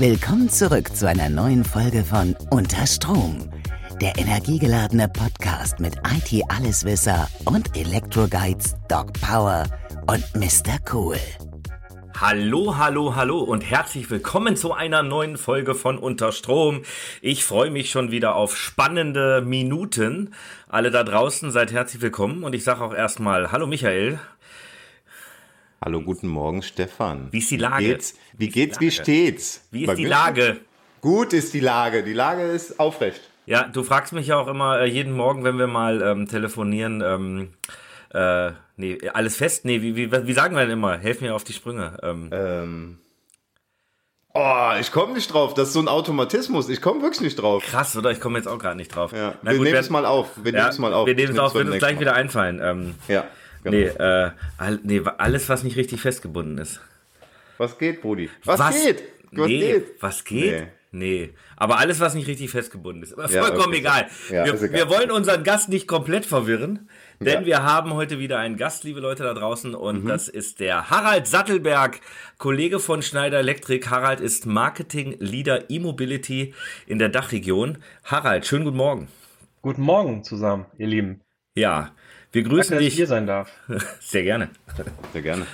Willkommen zurück zu einer neuen Folge von Unter Strom, der energiegeladene Podcast mit IT-Alleswisser und Elektro-Guides Doc Power und Mr. Cool. Hallo, hallo, hallo und herzlich willkommen zu einer neuen Folge von Unterstrom. Ich freue mich schon wieder auf spannende Minuten. Alle da draußen seid herzlich willkommen und ich sage auch erstmal Hallo Michael. Hallo, guten Morgen, Stefan. Wie ist die Lage? Wie geht's? Wie, geht's, wie steht's? Wie ist Bei die? Lage? Gut ist die Lage. Die Lage ist aufrecht. Ja, du fragst mich ja auch immer äh, jeden Morgen, wenn wir mal ähm, telefonieren, ähm, äh, nee, alles fest? Nee, wie, wie, wie sagen wir denn immer? Helf mir auf die Sprünge. Ähm, Ähm. Oh, ich komme nicht drauf. Das ist so ein Automatismus. Ich komme wirklich nicht drauf. krass, oder? Ich komme jetzt auch gerade nicht drauf. Ja. Na wir gut, nehmen es mal auf. Wir ja, nehmen es mal auf. Wir nehmen es auf, wird uns gleich Mal. wieder einfallen. Ähm, Ja. Genau. Nee, äh, all, nee, alles, was nicht richtig festgebunden ist. Was geht, Brudi? Was, geht? Was nee, geht? Was geht? Nee. Aber alles, was nicht richtig festgebunden ist. Aber Ja, vollkommen okay. egal. Ja, wir, ist egal. wir wollen unseren Gast nicht komplett verwirren, denn Ja. wir haben heute wieder einen Gast, liebe Leute da draußen, Mhm. und das ist der Harald Sattelberg, Kollege von Schneider Electric. Harald ist Marketing Leader E-Mobility in der Dachregion. Harald, schönen guten Morgen. Guten Morgen zusammen, ihr Lieben. Ja, wir Danke, grüßen dass ich dich hier sein darf. sehr gerne. Sehr gerne.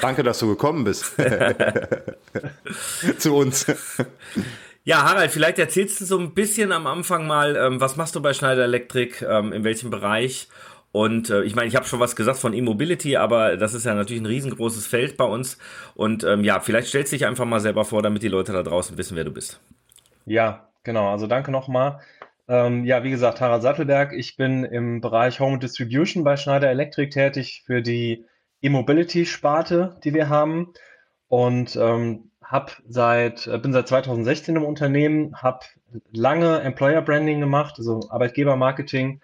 Danke, dass du gekommen bist. Zu uns. Ja, Harald, vielleicht erzählst du so ein bisschen am Anfang mal, ähm, was machst du bei Schneider Electric, ähm, in welchem Bereich? Und äh, ich meine, ich habe schon was gesagt von E-Mobility, aber das ist ja natürlich ein riesengroßes Feld bei uns. Und ähm, ja, vielleicht stellst du dich einfach mal selber vor, damit die Leute da draußen wissen, wer du bist. Ja, genau. Also danke nochmal. Ähm, ja, wie gesagt, Harald Sattelberg. Ich bin im Bereich Home Distribution bei Schneider Electric tätig für die E-Mobility-Sparte, die wir haben. Und ähm, hab seit, äh, bin seit 2016 im Unternehmen, habe lange Employer Branding gemacht, also Arbeitgebermarketing.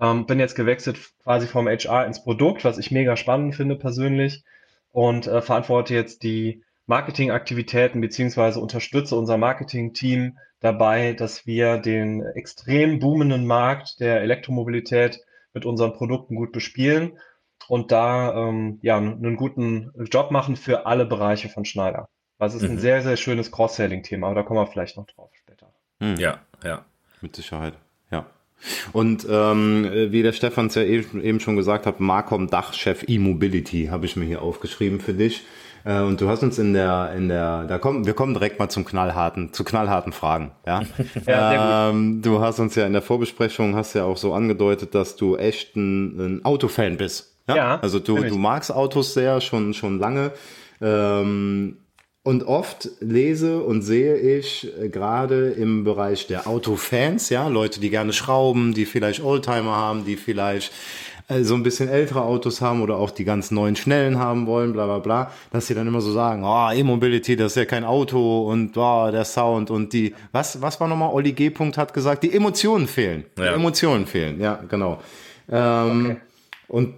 Ähm, bin jetzt gewechselt quasi vom HR ins Produkt, was ich mega spannend finde persönlich. Und äh, verantworte jetzt die Marketingaktivitäten beziehungsweise unterstütze unser Marketing-Team dabei, dass wir den extrem boomenden Markt der Elektromobilität mit unseren Produkten gut bespielen und da ähm, ja einen guten Job machen für alle Bereiche von Schneider. Das ist ein Mhm. sehr, sehr schönes Cross-Selling-Thema, aber da kommen wir vielleicht noch drauf später. Ja, ja. Mit Sicherheit, ja. Und ähm, wie der Stefan es ja eben eben schon gesagt hat, Marcom Dachchef E-Mobility habe ich mir hier aufgeschrieben für dich. Äh, und du hast uns in der, in der, da kommen, wir kommen direkt mal zum knallharten, zu knallharten Fragen. Ja, Ja, sehr ähm, du hast uns ja in der Vorbesprechung hast ja auch so angedeutet, dass du echt ein, ein Autofan bist. Ja, Ja, also du, du magst Autos sehr schon schon lange. Ähm, und oft lese und sehe ich äh, gerade im Bereich der Autofans, ja, Leute, die gerne schrauben, die vielleicht Oldtimer haben, die vielleicht so ein bisschen ältere Autos haben oder auch die ganz neuen schnellen haben wollen, bla bla bla, dass sie dann immer so sagen, oh, E-Mobility, das ist ja kein Auto und oh, der Sound und die, was, was war nochmal, Olli G. Punkt hat gesagt, die Emotionen fehlen. Ja. Die Emotionen fehlen, ja, genau. Ähm, Und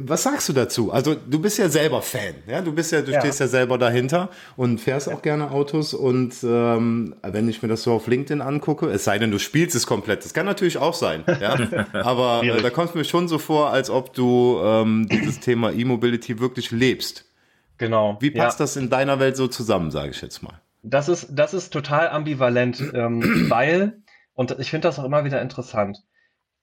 was sagst du dazu? Also du bist ja selber Fan, ja, du bist ja, du Ja. stehst ja selber dahinter und fährst auch gerne Autos und ähm, wenn ich mir das so auf LinkedIn angucke, es sei denn, du spielst es komplett, das kann natürlich auch sein, ja, aber äh, da kommt es mir schon so vor, als ob du ähm, dieses Thema E-Mobility wirklich lebst. Genau. Wie passt ja. das in deiner Welt so zusammen, sage ich jetzt mal? Das ist, das ist total ambivalent, ähm, weil, und ich finde das auch immer wieder interessant.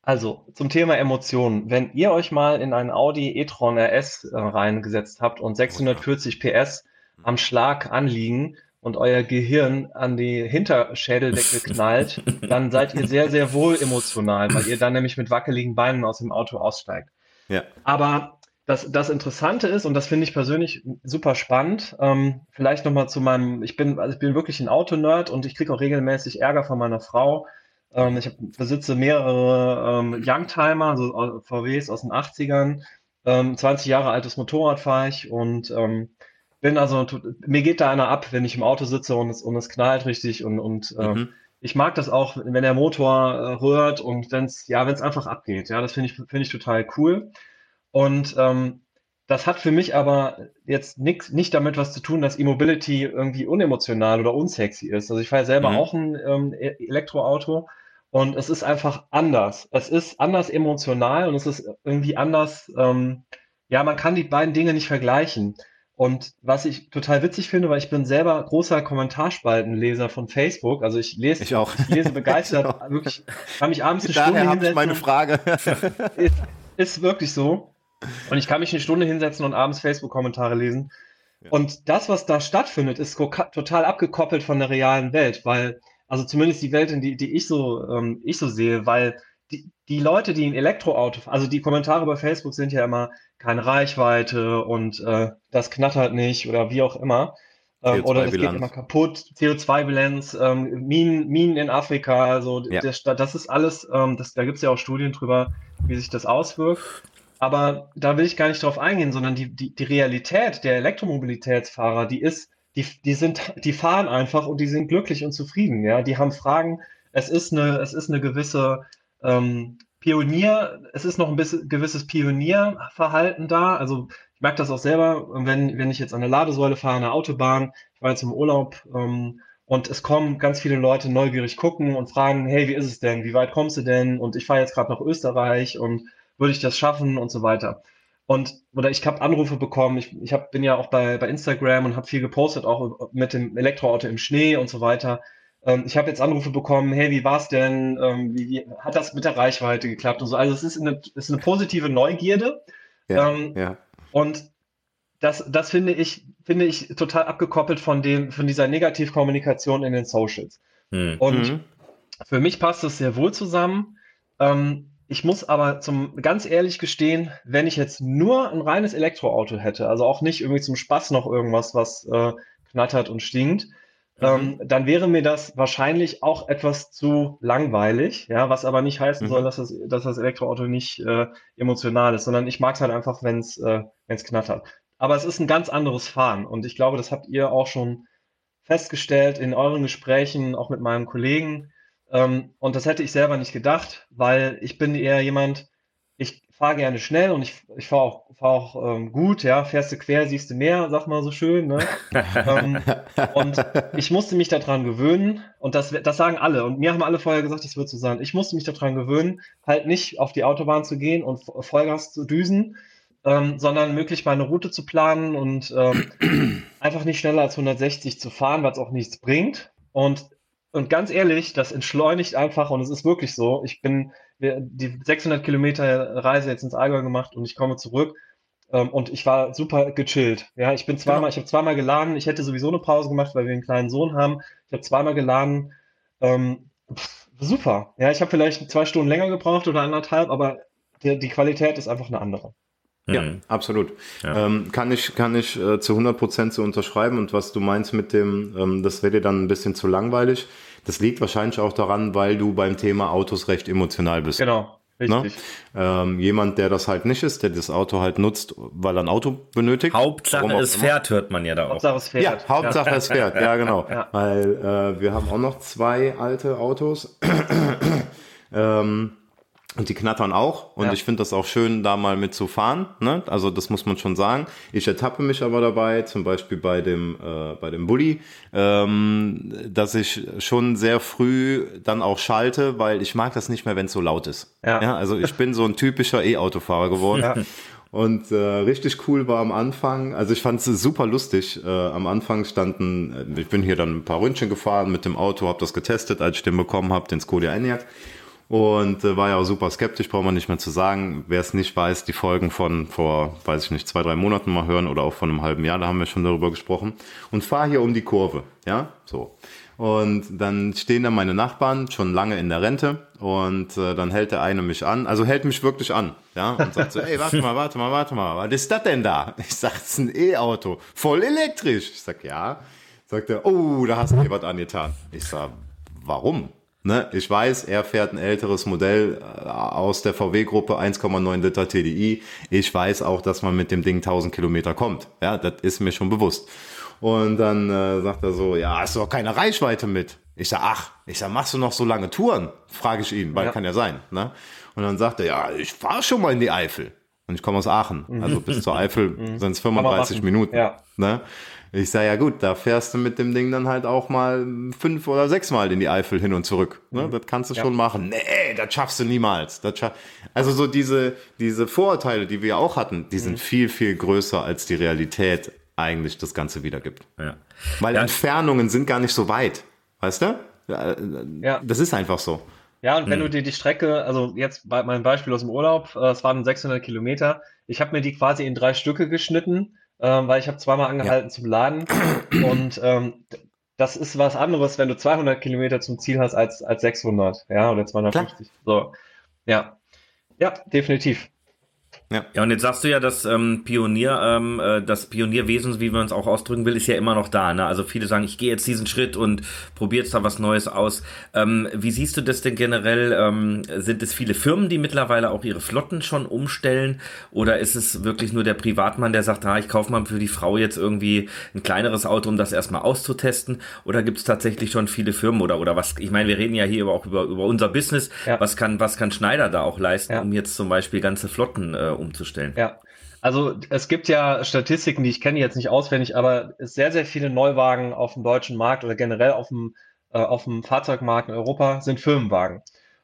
Also zum Thema Emotionen. Wenn ihr euch mal in einen Audi e-tron RS äh, reingesetzt habt und 640 PS am Schlag anliegen und euer Gehirn an die Hinterschädeldecke knallt, dann seid ihr sehr, sehr wohl emotional, weil ihr dann nämlich mit wackeligen Beinen aus dem Auto aussteigt. Ja. Aber das, das Interessante ist, und das finde ich persönlich super spannend, ähm, vielleicht nochmal zu meinem, ich bin, also ich bin wirklich ein Autonerd und ich kriege auch regelmäßig Ärger von meiner Frau. Ähm, ich hab, besitze mehrere ähm, Youngtimer, also au- VWs aus den 80ern. Ähm, 20 Jahre altes Motorrad fahre ich und ähm, bin also, mir geht da einer ab, wenn ich im Auto sitze und es, und es knallt richtig und, und ähm, Mhm. ich mag das auch, wenn der Motor äh, rührt und wenn es ja, wenn es einfach abgeht. Ja, das finde ich, finde ich total cool. Und ähm, das hat für mich aber jetzt nix, nicht damit was zu tun, dass E-Mobility irgendwie unemotional oder unsexy ist. Also ich fahre selber Mhm. auch ein ähm, E- Elektroauto und es ist einfach anders. Es ist anders emotional und es ist irgendwie anders. Ähm, ja, man kann die beiden Dinge nicht vergleichen. Und was ich total witzig finde, weil ich bin selber großer Kommentarspaltenleser von Facebook. Also ich lese, ich, auch. ich lese begeistert. ich wirklich, kann mich abends eine Daher Stunde habe ich meine Frage. ist, ist wirklich so. Und ich kann mich eine Stunde hinsetzen und abends Facebook-Kommentare lesen. Ja. Und das, was da stattfindet, ist total abgekoppelt von der realen Welt, weil, also zumindest die Welt, in die, die ich so, ähm, ich so sehe, weil die, die Leute, die ein Elektroauto, also die Kommentare bei Facebook sind ja immer keine Reichweite und äh, das knattert nicht oder wie auch immer. Ähm, oder das geht immer kaputt, CO2-Bilanz, ähm, Minen, Minen in Afrika, also ja. das, das, ist alles, ähm, das, da gibt es ja auch Studien drüber, wie sich das auswirkt. Aber da will ich gar nicht drauf eingehen, sondern die, die, die Realität der Elektromobilitätsfahrer, die ist, die, die sind, die fahren einfach und die sind glücklich und zufrieden. Ja, die haben Fragen. Es ist eine, es ist eine gewisse ähm, Pionier, es ist noch ein bisschen gewisses Pionierverhalten da. Also ich merke das auch selber, wenn, wenn ich jetzt an der Ladesäule fahre, an der Autobahn, ich war jetzt im Urlaub ähm, und es kommen ganz viele Leute neugierig gucken und fragen, hey, wie ist es denn? Wie weit kommst du denn? Und ich fahre jetzt gerade nach Österreich und würde ich das schaffen und so weiter. Und oder ich habe Anrufe bekommen, ich, ich hab, bin ja auch bei, bei Instagram und habe viel gepostet, auch mit dem Elektroauto im Schnee und so weiter. Ähm, ich habe jetzt Anrufe bekommen, hey, wie war's denn? Ähm, wie, wie, hat das mit der Reichweite geklappt und so? Also es ist eine, es ist eine positive Neugierde. Ja, ähm, ja. Und das, das finde ich, finde ich total abgekoppelt von dem, von dieser Negativkommunikation in den Socials. Hm. Und mhm. für mich passt das sehr wohl zusammen. Ähm, ich muss aber zum ganz ehrlich gestehen, wenn ich jetzt nur ein reines Elektroauto hätte, also auch nicht irgendwie zum Spaß noch irgendwas, was äh, knattert und stinkt, ähm, mhm. dann wäre mir das wahrscheinlich auch etwas zu langweilig, ja, was aber nicht heißen mhm. soll, dass das, dass das Elektroauto nicht äh, emotional ist, sondern ich mag es halt einfach, wenn es äh, wenn's knattert. Aber es ist ein ganz anderes Fahren und ich glaube, das habt ihr auch schon festgestellt in euren Gesprächen, auch mit meinem Kollegen. Ähm, und das hätte ich selber nicht gedacht, weil ich bin eher jemand, ich fahre gerne schnell und ich, ich fahre auch, fahr auch ähm, gut, ja, fährst du quer, siehst du mehr, sag mal so schön, ne? ähm, und ich musste mich daran gewöhnen und das, das sagen alle und mir haben alle vorher gesagt, das wird so sein. Ich musste mich daran gewöhnen, halt nicht auf die Autobahn zu gehen und Vollgas zu düsen, ähm, sondern möglich meine Route zu planen und ähm, einfach nicht schneller als 160 zu fahren, weil es auch nichts bringt. Und und ganz ehrlich, das entschleunigt einfach und es ist wirklich so. Ich bin die 600 Kilometer Reise jetzt ins Allgäu gemacht und ich komme zurück ähm, und ich war super gechillt. Ja, ich bin zweimal, genau. ich habe zweimal geladen. Ich hätte sowieso eine Pause gemacht, weil wir einen kleinen Sohn haben. Ich habe zweimal geladen. Ähm, pff, super. Ja, ich habe vielleicht zwei Stunden länger gebraucht oder anderthalb, aber die, die Qualität ist einfach eine andere. Ja, mhm. absolut. Ja. Ähm, kann ich, kann ich äh, zu 100 Prozent so unterschreiben. Und was du meinst mit dem, ähm, das wäre dir dann ein bisschen zu langweilig. Das liegt wahrscheinlich auch daran, weil du beim Thema Autos recht emotional bist. Genau. Ne? Richtig. Ähm, jemand, der das halt nicht ist, der das Auto halt nutzt, weil er ein Auto benötigt. Hauptsache es fährt, hört man ja da auch. Hauptsache es fährt. Ja, Hauptsache ja. es fährt, ja genau. Ja. Weil äh, wir haben auch noch zwei alte Autos. ähm, und die knattern auch. Und ja. ich finde das auch schön, da mal mit zu fahren. Ne? Also das muss man schon sagen. Ich ertappe mich aber dabei, zum Beispiel bei dem, äh, bei dem Bulli, ähm, dass ich schon sehr früh dann auch schalte, weil ich mag das nicht mehr, wenn es so laut ist. Ja. ja. Also ich bin so ein typischer E-Autofahrer geworden. Ja. Und äh, richtig cool war am Anfang, also ich fand es super lustig. Äh, am Anfang standen, äh, ich bin hier dann ein paar Ründchen gefahren mit dem Auto, habe das getestet, als ich den bekommen habe, den Skoda Enyaq und äh, war ja auch super skeptisch, braucht man nicht mehr zu sagen. Wer es nicht weiß, die Folgen von vor, weiß ich nicht, zwei, drei Monaten mal hören oder auch von einem halben Jahr, da haben wir schon darüber gesprochen. Und fahr hier um die Kurve, ja, so. Und dann stehen da meine Nachbarn schon lange in der Rente und äh, dann hält der eine mich an, also hält mich wirklich an, ja, und sagt so, ey, warte mal, warte mal, warte mal, was ist das denn da? Ich sag, es ist ein E-Auto, voll elektrisch. Ich sag, ja. Sagt er, oh, da hast du dir was angetan. Ich sag, warum? Ne, ich weiß, er fährt ein älteres Modell äh, aus der VW-Gruppe 1,9 Liter TDI. Ich weiß auch, dass man mit dem Ding 1000 Kilometer kommt. Ja, das ist mir schon bewusst. Und dann äh, sagt er so, ja, hast du doch keine Reichweite mit. Ich sag, ach, ich sag, machst du noch so lange Touren? Frage ich ihn, weil ja. kann ja sein. Ne? Und dann sagt er, ja, ich fahre schon mal in die Eifel. Und ich komme aus Aachen. Also bis zur Eifel sind es 35 Minuten. Ja. Ne? Ich sage, ja gut, da fährst du mit dem Ding dann halt auch mal fünf oder sechs Mal in die Eifel hin und zurück. Ne? Mhm. Das kannst du ja. schon machen. Nee, das schaffst du niemals. Das schaff also so diese, diese Vorurteile, die wir auch hatten, die sind mhm. viel, viel größer als die Realität eigentlich das Ganze wiedergibt. Ja. Weil Ja. Entfernungen sind gar nicht so weit. Weißt du? Ja, Ja. Das ist einfach so. Ja, und wenn Hm. du dir die Strecke, also jetzt bei meinem Beispiel aus dem Urlaub, äh, es waren 600 Kilometer, ich habe mir die quasi in drei Stücke geschnitten, äh, weil ich habe zweimal angehalten zum Laden und ähm, das ist was anderes, wenn du 200 Kilometer zum Ziel hast als, als 600, ja, oder 250. So, ja, ja, definitiv. Ja, und jetzt sagst du ja, das ähm, Pionier, ähm, äh, das Pionierwesen, wie man es auch ausdrücken will, ist ja immer noch da. Ne? Also viele sagen, ich gehe jetzt diesen Schritt und probiere jetzt da was Neues aus. Ähm, wie siehst du das denn generell? Ähm, sind es viele Firmen, die mittlerweile auch ihre Flotten schon umstellen? Oder ist es wirklich nur der Privatmann, der sagt, ah, ich kaufe mal für die Frau jetzt irgendwie ein kleineres Auto, um das erstmal auszutesten? Oder gibt es tatsächlich schon viele Firmen oder oder was? Ich meine, wir reden ja hier aber auch über, über unser Business. Ja. Was kann was kann Schneider da auch leisten, Ja. um jetzt zum Beispiel ganze Flotten äh, umzustellen? Ja, also es gibt ja Statistiken, die ich kenne jetzt nicht auswendig, aber sehr, sehr viele Neuwagen auf dem deutschen Markt oder generell auf dem, äh, auf dem Fahrzeugmarkt in Europa sind Firmenwagen.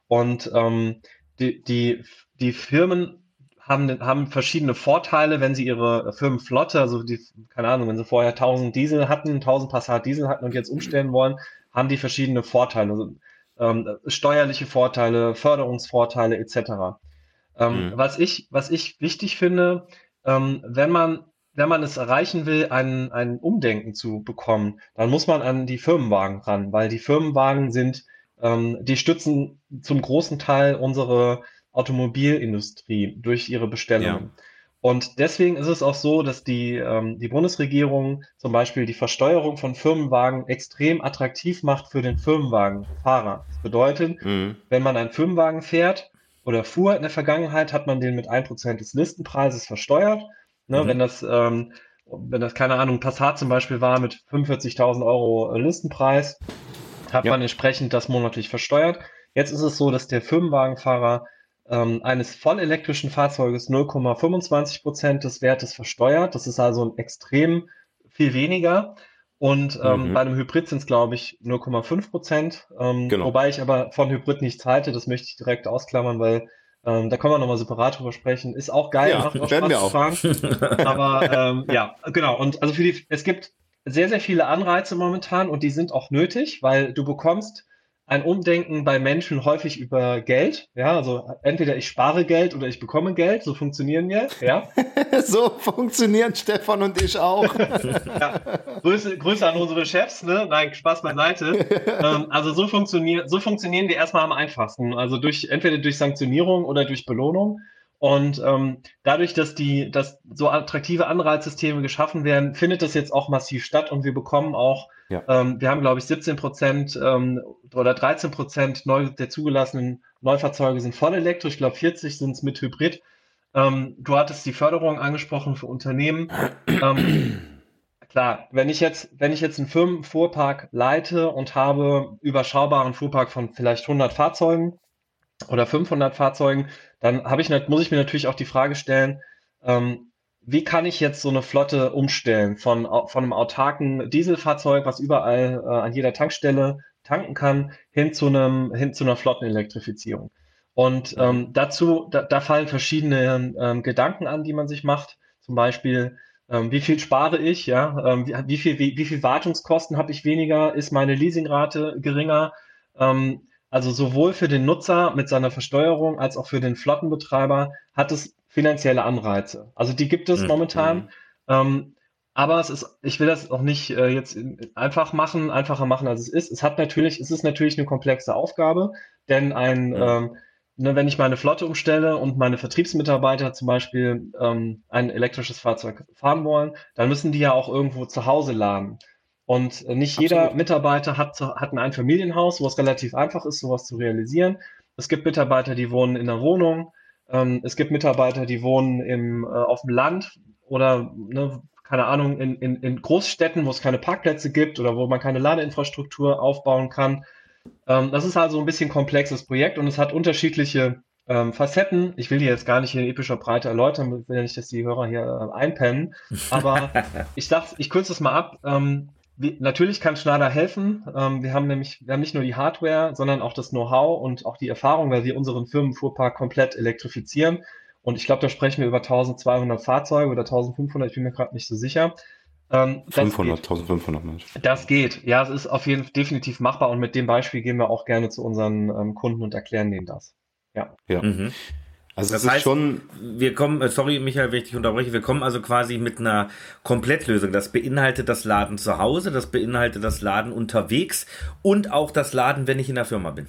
Und ähm, die, die, die Firmen haben, haben verschiedene Vorteile, wenn sie ihre Firmenflotte, also die, keine Ahnung, wenn sie vorher 1000 Diesel hatten, 1000 Passat Diesel hatten und jetzt umstellen wollen, haben die verschiedene Vorteile, also, ähm, steuerliche Vorteile, Förderungsvorteile etc. Ähm, Mhm. was, ich, was ich wichtig finde, ähm, wenn man, wenn man es erreichen will, ein, ein Umdenken zu bekommen, dann muss man an die Firmenwagen ran, weil die Firmenwagen sind, ähm, die stützen zum großen Teil unsere Automobilindustrie durch ihre Bestellungen. Und deswegen ist es auch so, dass die, ähm, die Bundesregierung zum Beispiel die Versteuerung von Firmenwagen extrem attraktiv macht für den Firmenwagenfahrer. Das bedeutet, Mhm. wenn man einen Firmenwagen fährt oder fuhr in der Vergangenheit, hat man den mit 1% des Listenpreises versteuert. Ne, Mhm. Wenn das, ähm, wenn das, keine Ahnung, Passat zum Beispiel war mit 45.000 Euro äh, Listenpreis, hat Ja. man entsprechend das monatlich versteuert. Jetzt ist es so, dass der Firmenwagenfahrer ähm, eines vollelektrischen Fahrzeuges 0,25% des Wertes versteuert. Das ist also ein extrem viel weniger. Und ähm, Mhm. bei einem Hybrid sind es, glaube ich, 0,5 Prozent. Ähm, Genau. Wobei ich aber von Hybrid nichts halte, das möchte ich direkt ausklammern, weil ähm, da können wir nochmal separat drüber sprechen. Ist auch geil, Ja, macht auch Spaß wir zu fahren. Aber ähm, ja, genau. Und also für die, es gibt sehr, sehr viele Anreize momentan und die sind auch nötig, weil du bekommst ein Umdenken bei Menschen häufig über Geld. Ja, also entweder ich spare Geld oder ich bekomme Geld. So funktionieren wir. Ja. So funktionieren Stefan und ich auch. ja. Grüße, Grüße an unsere Chefs, ne? Nein, Spaß beiseite. ähm, also so funktioniert, so funktionieren wir erstmal am einfachsten. Also durch entweder durch Sanktionierung oder durch Belohnung. Und ähm, dadurch, dass die, dass so attraktive Anreizsysteme geschaffen werden, findet das jetzt auch massiv statt und wir bekommen auch, Ja. ähm, wir haben glaube ich 17 Prozent ähm, oder 13 Prozent neu, der zugelassenen Neufahrzeuge sind voll elektrisch, ich glaube 40 sind es mit Hybrid. Ähm, du hattest die Förderung angesprochen für Unternehmen. Ähm, klar, wenn ich jetzt, wenn ich jetzt einen Firmenfuhrpark leite und habe überschaubaren Fuhrpark von vielleicht 100 Fahrzeugen oder 500 Fahrzeugen, dann ich, muss ich mir natürlich auch die Frage stellen, ähm, wie kann ich jetzt so eine Flotte umstellen von, von einem autarken Dieselfahrzeug, was überall äh, an jeder Tankstelle tanken kann, hin zu einem, hin zu einer Flottenelektrifizierung. Und ähm, dazu, da, da fallen verschiedene ähm, Gedanken an, die man sich macht. Zum Beispiel, ähm, wie viel spare ich, ja, ähm, wie, wie viel, wie, wie viel Wartungskosten habe ich weniger, ist meine Leasingrate geringer? Ähm, also sowohl für den Nutzer mit seiner Versteuerung als auch für den Flottenbetreiber hat es finanzielle Anreize. Also die gibt es Mhm. momentan. Ähm, aber es ist, ich will das auch nicht äh, jetzt in- einfach machen, einfacher machen, als es ist. Es hat natürlich, es ist natürlich eine komplexe Aufgabe, denn ein, Ja. ähm, ne, wenn ich meine Flotte umstelle und meine Vertriebsmitarbeiter zum Beispiel ähm, ein elektrisches Fahrzeug fahren wollen, dann müssen die ja auch irgendwo zu Hause laden. Und nicht jeder Absolut. Mitarbeiter hat, hat ein Einfamilienhaus, wo es relativ einfach ist, sowas zu realisieren. Es gibt Mitarbeiter, die wohnen in einer Wohnung. Ähm, es gibt Mitarbeiter, die wohnen im, äh, auf dem Land oder, ne, keine Ahnung, in, in, in Großstädten, wo es keine Parkplätze gibt oder wo man keine Ladeinfrastruktur aufbauen kann. Ähm, das ist also ein bisschen komplexes Projekt und es hat unterschiedliche ähm, Facetten. Ich will die jetzt gar nicht in epischer Breite erläutern, will ja nicht, dass die Hörer hier äh, einpennen. Aber ich dachte, ich kürze es mal ab. Ähm, natürlich kann Schneider helfen. Ähm, wir haben nämlich, wir haben nicht nur die Hardware, sondern auch das Know-how und auch die Erfahrung, weil wir unseren Firmenfuhrpark komplett elektrifizieren. Und ich glaube, da sprechen wir über 1200 Fahrzeuge oder 1500, ich bin mir gerade nicht so sicher. Ähm, 500, 1500 Mensch. Das geht. Ja, es ist auf jeden Fall definitiv machbar und mit dem Beispiel gehen wir auch gerne zu unseren ähm, Kunden und erklären denen das. Ja. ja. Mhm. Also das heißt, schon wir kommen, äh, sorry Michael, wenn ich dich unterbreche, wir kommen also quasi mit einer Komplettlösung. Das beinhaltet das Laden zu Hause, das beinhaltet das Laden unterwegs und auch das Laden, wenn ich in der Firma bin.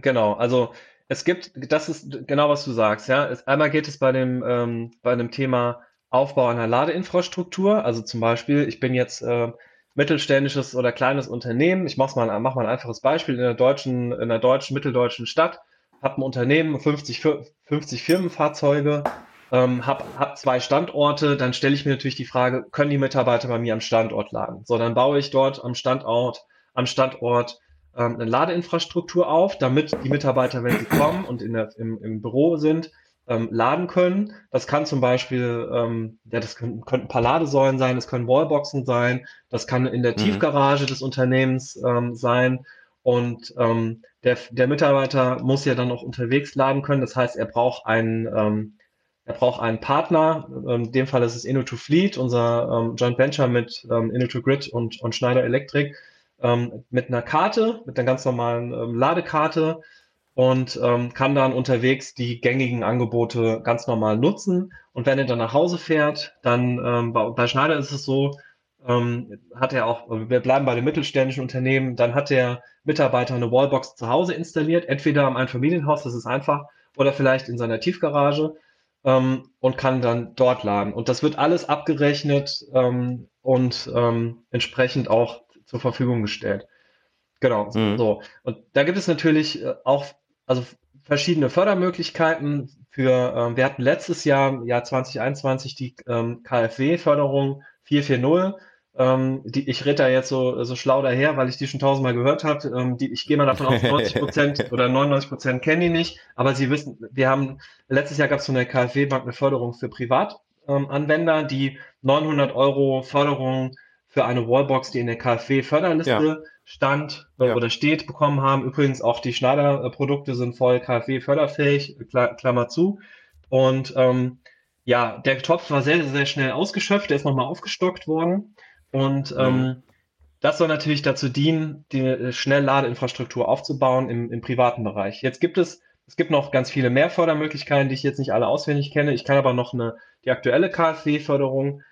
Genau, also es gibt, das ist genau was du sagst, ja. Es, einmal geht es bei dem, ähm, bei dem Thema Aufbau einer Ladeinfrastruktur, also zum Beispiel, ich bin jetzt äh, mittelständisches oder kleines Unternehmen, ich mache mal, mach mal ein einfaches Beispiel in der deutschen, in einer deutschen, mitteldeutschen Stadt habe ein Unternehmen, 50, 50 Firmenfahrzeuge, ähm, habe hab zwei Standorte, dann stelle ich mir natürlich die Frage, können die Mitarbeiter bei mir am Standort laden? So, dann baue ich dort am Standort, am Standort ähm, eine Ladeinfrastruktur auf, damit die Mitarbeiter, wenn sie kommen und in der, im, im Büro sind, ähm, laden können. Das kann zum Beispiel, ähm, ja, das können, können ein paar Ladesäulen sein, das können Wallboxen sein, das kann in der mhm. Tiefgarage des Unternehmens ähm, sein. Und ähm, der, der Mitarbeiter muss ja dann auch unterwegs laden können. Das heißt, er braucht einen, ähm, er braucht einen Partner. In dem Fall ist es Inno2Fleet, unser ähm, Joint Venture mit ähm, Inno2Grid und, und Schneider Electric, ähm, mit einer Karte, mit einer ganz normalen ähm, Ladekarte und ähm, kann dann unterwegs die gängigen Angebote ganz normal nutzen. Und wenn er dann nach Hause fährt, dann ähm, bei, bei Schneider ist es so, ähm, hat er auch, wir bleiben bei den mittelständischen Unternehmen, dann hat der Mitarbeiter eine Wallbox zu Hause installiert, entweder am Einfamilienhaus, das ist einfach, oder vielleicht in seiner Tiefgarage ähm, und kann dann dort laden. Und das wird alles abgerechnet ähm, und ähm, entsprechend auch zur Verfügung gestellt. Genau, mhm. so. Und da gibt es natürlich äh, auch, also verschiedene Fördermöglichkeiten für, ähm, wir hatten letztes Jahr, Jahr 2021, die ähm, KfW-Förderung 440 ähm, die, ich rede da jetzt so, so schlau daher, weil ich die schon tausendmal gehört habe. Ähm, die, ich gehe mal davon aus, 90 Prozent oder 99 Prozent kennen die nicht. Aber sie wissen, wir haben, letztes Jahr gab es von der KfW-Bank eine Förderung für Privatanwender, ähm, die 900 Euro Förderung für eine Wallbox, die in der KfW-Förderliste ja. stand äh, ja. oder steht, bekommen haben. Übrigens auch die Schneider-Produkte sind voll KfW-förderfähig, Klammer zu. Und ähm, ja, der Topf war sehr, sehr schnell ausgeschöpft, der ist nochmal aufgestockt worden. Und ähm, mhm. das soll natürlich dazu dienen, die äh, Schnellladeinfrastruktur aufzubauen im, im privaten Bereich. Jetzt gibt es, es gibt noch ganz viele mehr Fördermöglichkeiten, die ich jetzt nicht alle auswendig kenne. Ich kann aber noch eine, die aktuelle KfW-Förderung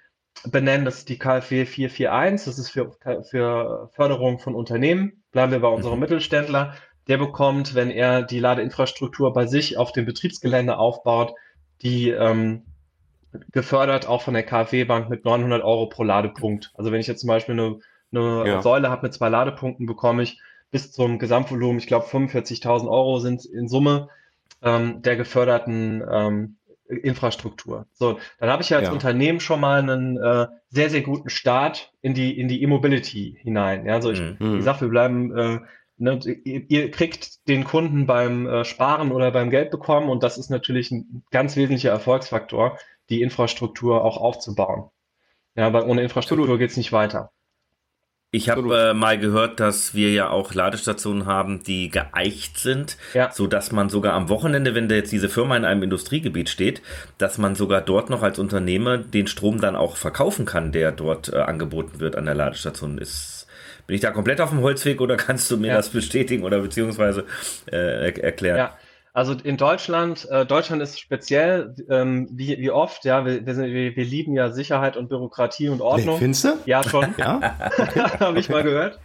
benennen. Das ist die KfW 441. Das ist für, für Förderung von Unternehmen. Bleiben wir bei unserem mhm. Mittelständler. Der bekommt, wenn er die Ladeinfrastruktur bei sich auf dem Betriebsgelände aufbaut, die ähm, gefördert, auch von der KfW-Bank mit 900 Euro pro Ladepunkt. Also wenn ich jetzt zum Beispiel eine, eine ja. Säule habe mit zwei Ladepunkten, bekomme ich bis zum Gesamtvolumen, ich glaube 45.000 Euro sind in Summe ähm, der geförderten ähm, Infrastruktur. So, dann habe ich ja als ja. Unternehmen schon mal einen äh, sehr, sehr guten Start in die, in die E-Mobility hinein. Ja, also ich, mhm. ich sage, wir bleiben äh, Ne, ihr kriegt den Kunden beim äh, Sparen oder beim Geld bekommen und das ist natürlich ein ganz wesentlicher Erfolgsfaktor, die Infrastruktur auch aufzubauen. Ja, aber ohne Infrastruktur geht es nicht weiter. Ich habe äh, mal gehört, dass wir ja auch Ladestationen haben, die geeicht sind, ja. so dass man sogar am Wochenende, wenn da jetzt diese Firma in einem Industriegebiet steht, dass man sogar dort noch als Unternehmer den Strom dann auch verkaufen kann, der dort äh, angeboten wird an der Ladestation. Ist bin ich da komplett auf dem Holzweg oder kannst du mir ja. das bestätigen oder beziehungsweise äh, erklären? Ja, also in Deutschland, äh, Deutschland ist speziell, ähm, wie, wie oft, ja, wir, wir, sind, wir, wir lieben ja Sicherheit und Bürokratie und Ordnung. Findest du? Ja, schon. ja? Habe ich mal gehört.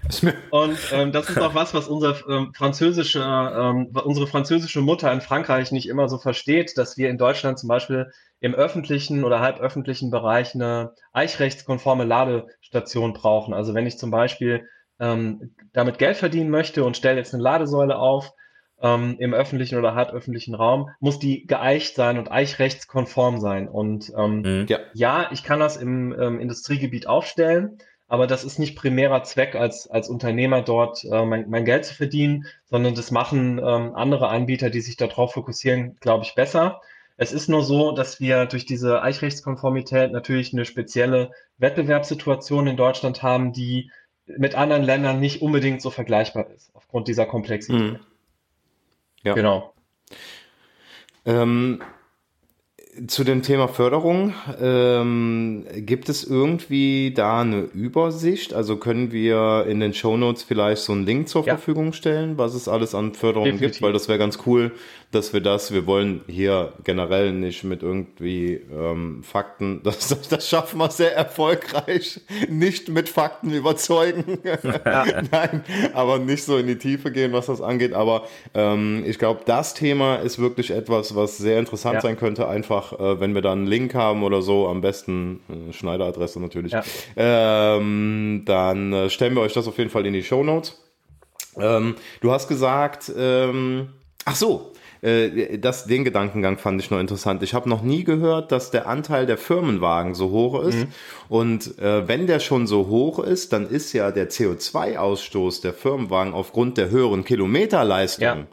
Und ähm, das ist auch was, was unser ähm, französische, ähm, unsere französische Mutter in Frankreich nicht immer so versteht, dass wir in Deutschland zum Beispiel im öffentlichen oder halböffentlichen Bereich eine eichrechtskonforme Ladestation brauchen. Also wenn ich zum Beispiel ähm, damit Geld verdienen möchte und stelle jetzt eine Ladesäule auf, ähm, im öffentlichen oder halböffentlichen Raum, muss die geeicht sein und eichrechtskonform sein. Und ähm, mhm. ja. ja. ich kann das im ähm, Industriegebiet aufstellen, aber das ist nicht primärer Zweck als, als Unternehmer dort äh, mein, mein Geld zu verdienen, sondern das machen ähm, andere Anbieter, die sich darauf fokussieren, glaube ich, besser. Es ist nur so, dass wir durch diese Eichrechtskonformität natürlich eine spezielle Wettbewerbssituation in Deutschland haben, die mit anderen Ländern nicht unbedingt so vergleichbar ist, aufgrund dieser Komplexität. Mhm. Ja. Genau. Ähm, zu dem Thema Förderung, ähm, gibt es irgendwie da eine Übersicht? Also können wir in den Shownotes vielleicht so einen Link zur ja. Verfügung stellen, was es alles an Förderung Definitiv. gibt? Weil das wäre ganz cool, dass wir das, wir wollen hier generell nicht mit irgendwie ähm, Fakten, das, das, das schaffen wir sehr erfolgreich, nicht mit Fakten überzeugen. Nein, aber nicht so in die Tiefe gehen, was das angeht. Aber ähm, ich glaube, das Thema ist wirklich etwas, was sehr interessant ja. sein könnte. Einfach, äh, wenn wir da einen Link haben oder so, am besten äh, Schneideradresse natürlich, ja. ähm, dann äh, stellen wir euch das auf jeden Fall in die Show Notes. Ähm, du hast gesagt, ähm, ach so, äh, das, den Gedankengang fand ich noch interessant. Ich habe noch nie gehört, dass der Anteil der Firmenwagen so hoch ist. Mhm. Und äh, wenn der schon so hoch ist, dann ist ja der CO2-Ausstoß der Firmenwagen aufgrund der höheren Kilometerleistung ja.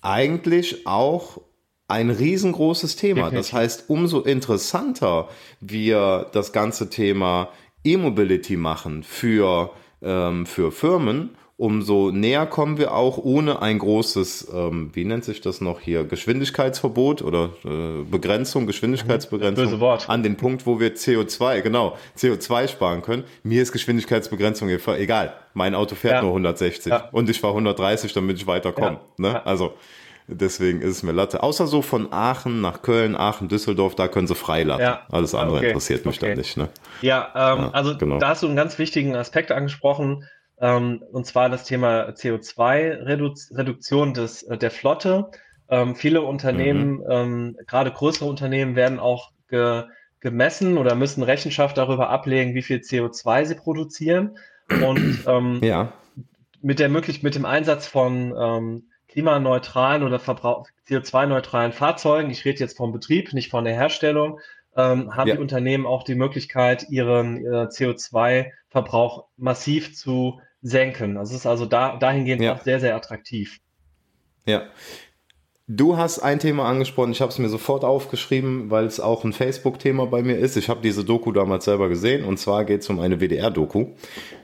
eigentlich auch ein riesengroßes Thema. Das heißt, umso interessanter wir das ganze Thema E-Mobility machen für, ähm, für Firmen, umso näher kommen wir auch ohne ein großes, ähm, wie nennt sich das noch hier, Geschwindigkeitsverbot oder äh, Begrenzung, Geschwindigkeitsbegrenzung Wort. an den Punkt, wo wir CO2, genau, CO2 sparen können. Mir ist Geschwindigkeitsbegrenzung egal. Mein Auto fährt ja. nur 160 ja. und ich fahre 130, damit ich weiterkomme. Ja. Ne? Also Deswegen ist es mir Latte. Außer so von Aachen nach Köln, Aachen, Düsseldorf, da können sie frei lassen. Ja. Alles andere okay. interessiert mich okay. dann nicht. Ne? Ja, ähm, ja, also genau. da hast du einen ganz wichtigen Aspekt angesprochen ähm, und zwar das Thema CO2-Reduktion des, äh, der Flotte. Ähm, viele Unternehmen, mhm. ähm, gerade größere Unternehmen, werden auch ge, gemessen oder müssen Rechenschaft darüber ablegen, wie viel CO2 sie produzieren. Und ähm, ja. mit der möglich mit dem Einsatz von ähm, klimaneutralen oder CO2-neutralen Fahrzeugen, ich rede jetzt vom Betrieb, nicht von der Herstellung, ähm, haben ja. die Unternehmen auch die Möglichkeit, ihren äh, CO2-Verbrauch massiv zu senken. Das ist also da, dahingehend ja. auch sehr, sehr attraktiv. Ja. Du hast ein Thema angesprochen, ich habe es mir sofort aufgeschrieben, weil es auch ein Facebook-Thema bei mir ist. Ich habe diese Doku damals selber gesehen und zwar geht es um eine WDR-Doku. Äh,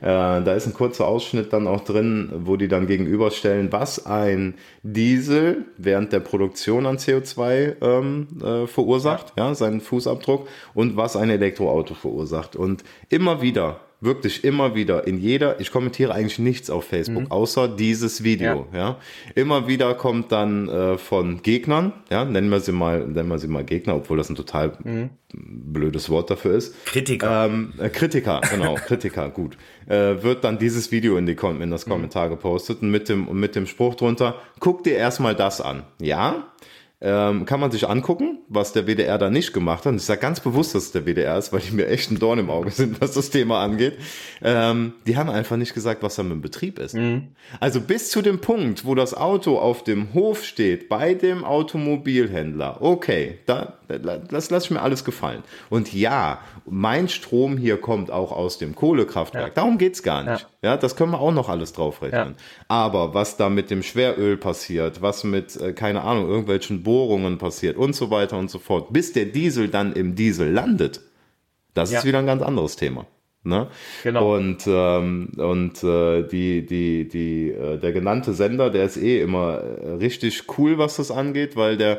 da ist ein kurzer Ausschnitt dann auch drin, wo die dann gegenüberstellen, was ein Diesel während der Produktion an CO2 ähm, äh, verursacht, ja, seinen Fußabdruck und was ein Elektroauto verursacht. Und immer wieder wirklich immer wieder in jeder, ich kommentiere eigentlich nichts auf Facebook, mhm. außer dieses Video, ja. ja. Immer wieder kommt dann äh, von Gegnern, ja, nennen wir sie mal, nennen wir sie mal Gegner, obwohl das ein total mhm. blödes Wort dafür ist. Kritiker. Ähm, äh, Kritiker, genau, Kritiker, gut. Äh, wird dann dieses Video in, die, in das mhm. Kommentar mhm. gepostet und mit dem, mit dem Spruch drunter, guck dir erstmal das an. Ja, ähm, kann man sich angucken, was der WDR da nicht gemacht hat. Und ich sage ganz bewusst, dass es der WDR ist, weil die mir echt ein Dorn im Auge sind, was das Thema angeht. Ähm, die haben einfach nicht gesagt, was da mit dem Betrieb ist. Mhm. Also bis zu dem Punkt, wo das Auto auf dem Hof steht, bei dem Automobilhändler, okay, da, das lasse ich mir alles gefallen. Und ja, mein Strom hier kommt auch aus dem Kohlekraftwerk. Ja. Darum geht's gar nicht. Ja. ja. das können wir auch noch alles draufrechnen. Ja. Aber was da mit dem Schweröl passiert, was mit, äh, keine Ahnung, irgendwelchen Bohrungen passiert und so weiter und so fort, bis der Diesel dann im Diesel landet, das ist wieder ein ganz anderes Thema. Ne? Genau. Und, ähm, und äh, die, die, die, äh, der genannte Sender, der ist eh immer äh, richtig cool, was das angeht, weil der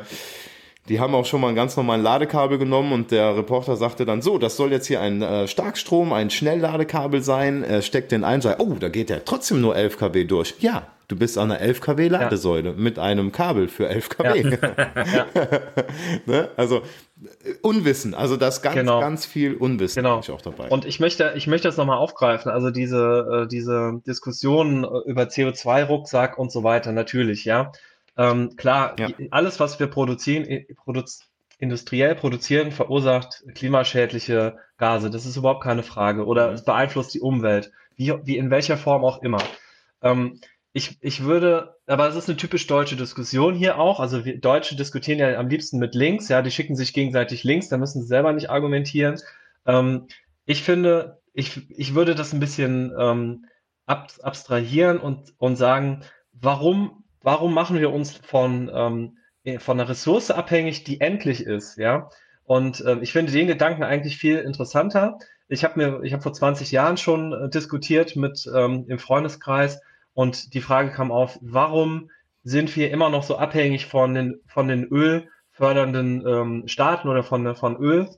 die haben auch schon mal ein ganz normalen Ladekabel genommen und der Reporter sagte dann so, das soll jetzt hier ein äh, Starkstrom, ein Schnellladekabel sein, er steckt den ein, sagt, oh, da geht ja trotzdem nur 11 kW durch. Ja, du bist an einer 11 kW Ladesäule ja. mit einem Kabel für 11 kW. Ja. ne? Also Unwissen, also das ganz, genau. ganz viel Unwissen genau. auch dabei. Und ich möchte, ich möchte das nochmal aufgreifen, also diese, äh, diese Diskussion über CO2-Rucksack und so weiter, natürlich, ja. Ähm, klar, ja. alles, was wir produzieren, produz industriell produzieren, verursacht klimaschädliche Gase. Das ist überhaupt keine Frage. Oder mhm. es beeinflusst die Umwelt, wie, wie in welcher Form auch immer. Ähm, ich, ich würde, aber es ist eine typisch deutsche Diskussion hier auch. Also wir Deutsche diskutieren ja am liebsten mit Links, ja, die schicken sich gegenseitig Links, da müssen sie selber nicht argumentieren. Ähm, ich finde, ich, ich würde das ein bisschen ähm, ab, abstrahieren und, und sagen, warum warum machen wir uns von, ähm, äh, von einer Ressource abhängig, die endlich ist, ja? Und äh, ich finde den Gedanken eigentlich viel interessanter. Ich habe mir, ich habe vor 20 Jahren schon äh, diskutiert mit ähm, im Freundeskreis und die Frage kam auf, warum sind wir immer noch so abhängig von den, von den Öl, fördernden ähm, Staaten oder von, von Öl,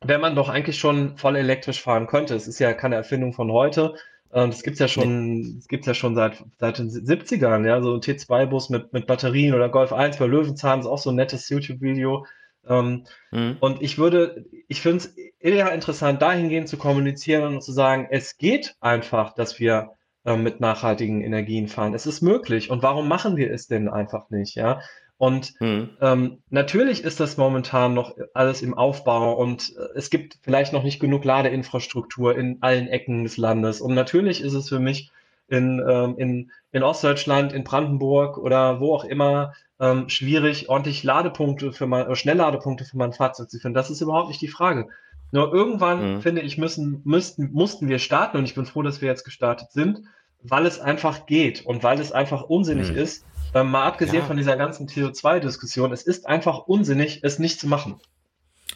wenn man doch eigentlich schon voll elektrisch fahren könnte. Es ist ja keine Erfindung von heute. Ähm, das gibt's ja schon, das gibt's ja schon seit, seit den 70ern, ja, so ein T2-Bus mit, mit Batterien oder Golf 1 bei Löwenzahn ist auch so ein nettes YouTube-Video. Ähm, mhm. Und ich würde, ich finde es eher interessant, dahingehend zu kommunizieren und zu sagen, es geht einfach, dass wir äh, mit nachhaltigen Energien fahren. Es ist möglich. Und warum machen wir es denn einfach nicht? Ja. Und mhm. ähm, natürlich ist das momentan noch alles im Aufbau und äh, es gibt vielleicht noch nicht genug Ladeinfrastruktur in allen Ecken des Landes. Und natürlich ist es für mich in, ähm, in, in Ostdeutschland, in Brandenburg oder wo auch immer ähm, schwierig, ordentlich Ladepunkte für mein, oder Schnellladepunkte für mein Fahrzeug zu finden. Das ist überhaupt nicht die Frage. Nur irgendwann, mhm. finde ich, müssen, müssten, mussten wir starten und ich bin froh, dass wir jetzt gestartet sind, weil es einfach geht und weil es einfach unsinnig mhm. ist, mal abgesehen ja. von dieser ganzen CO2-Diskussion, es ist einfach unsinnig, es nicht zu machen.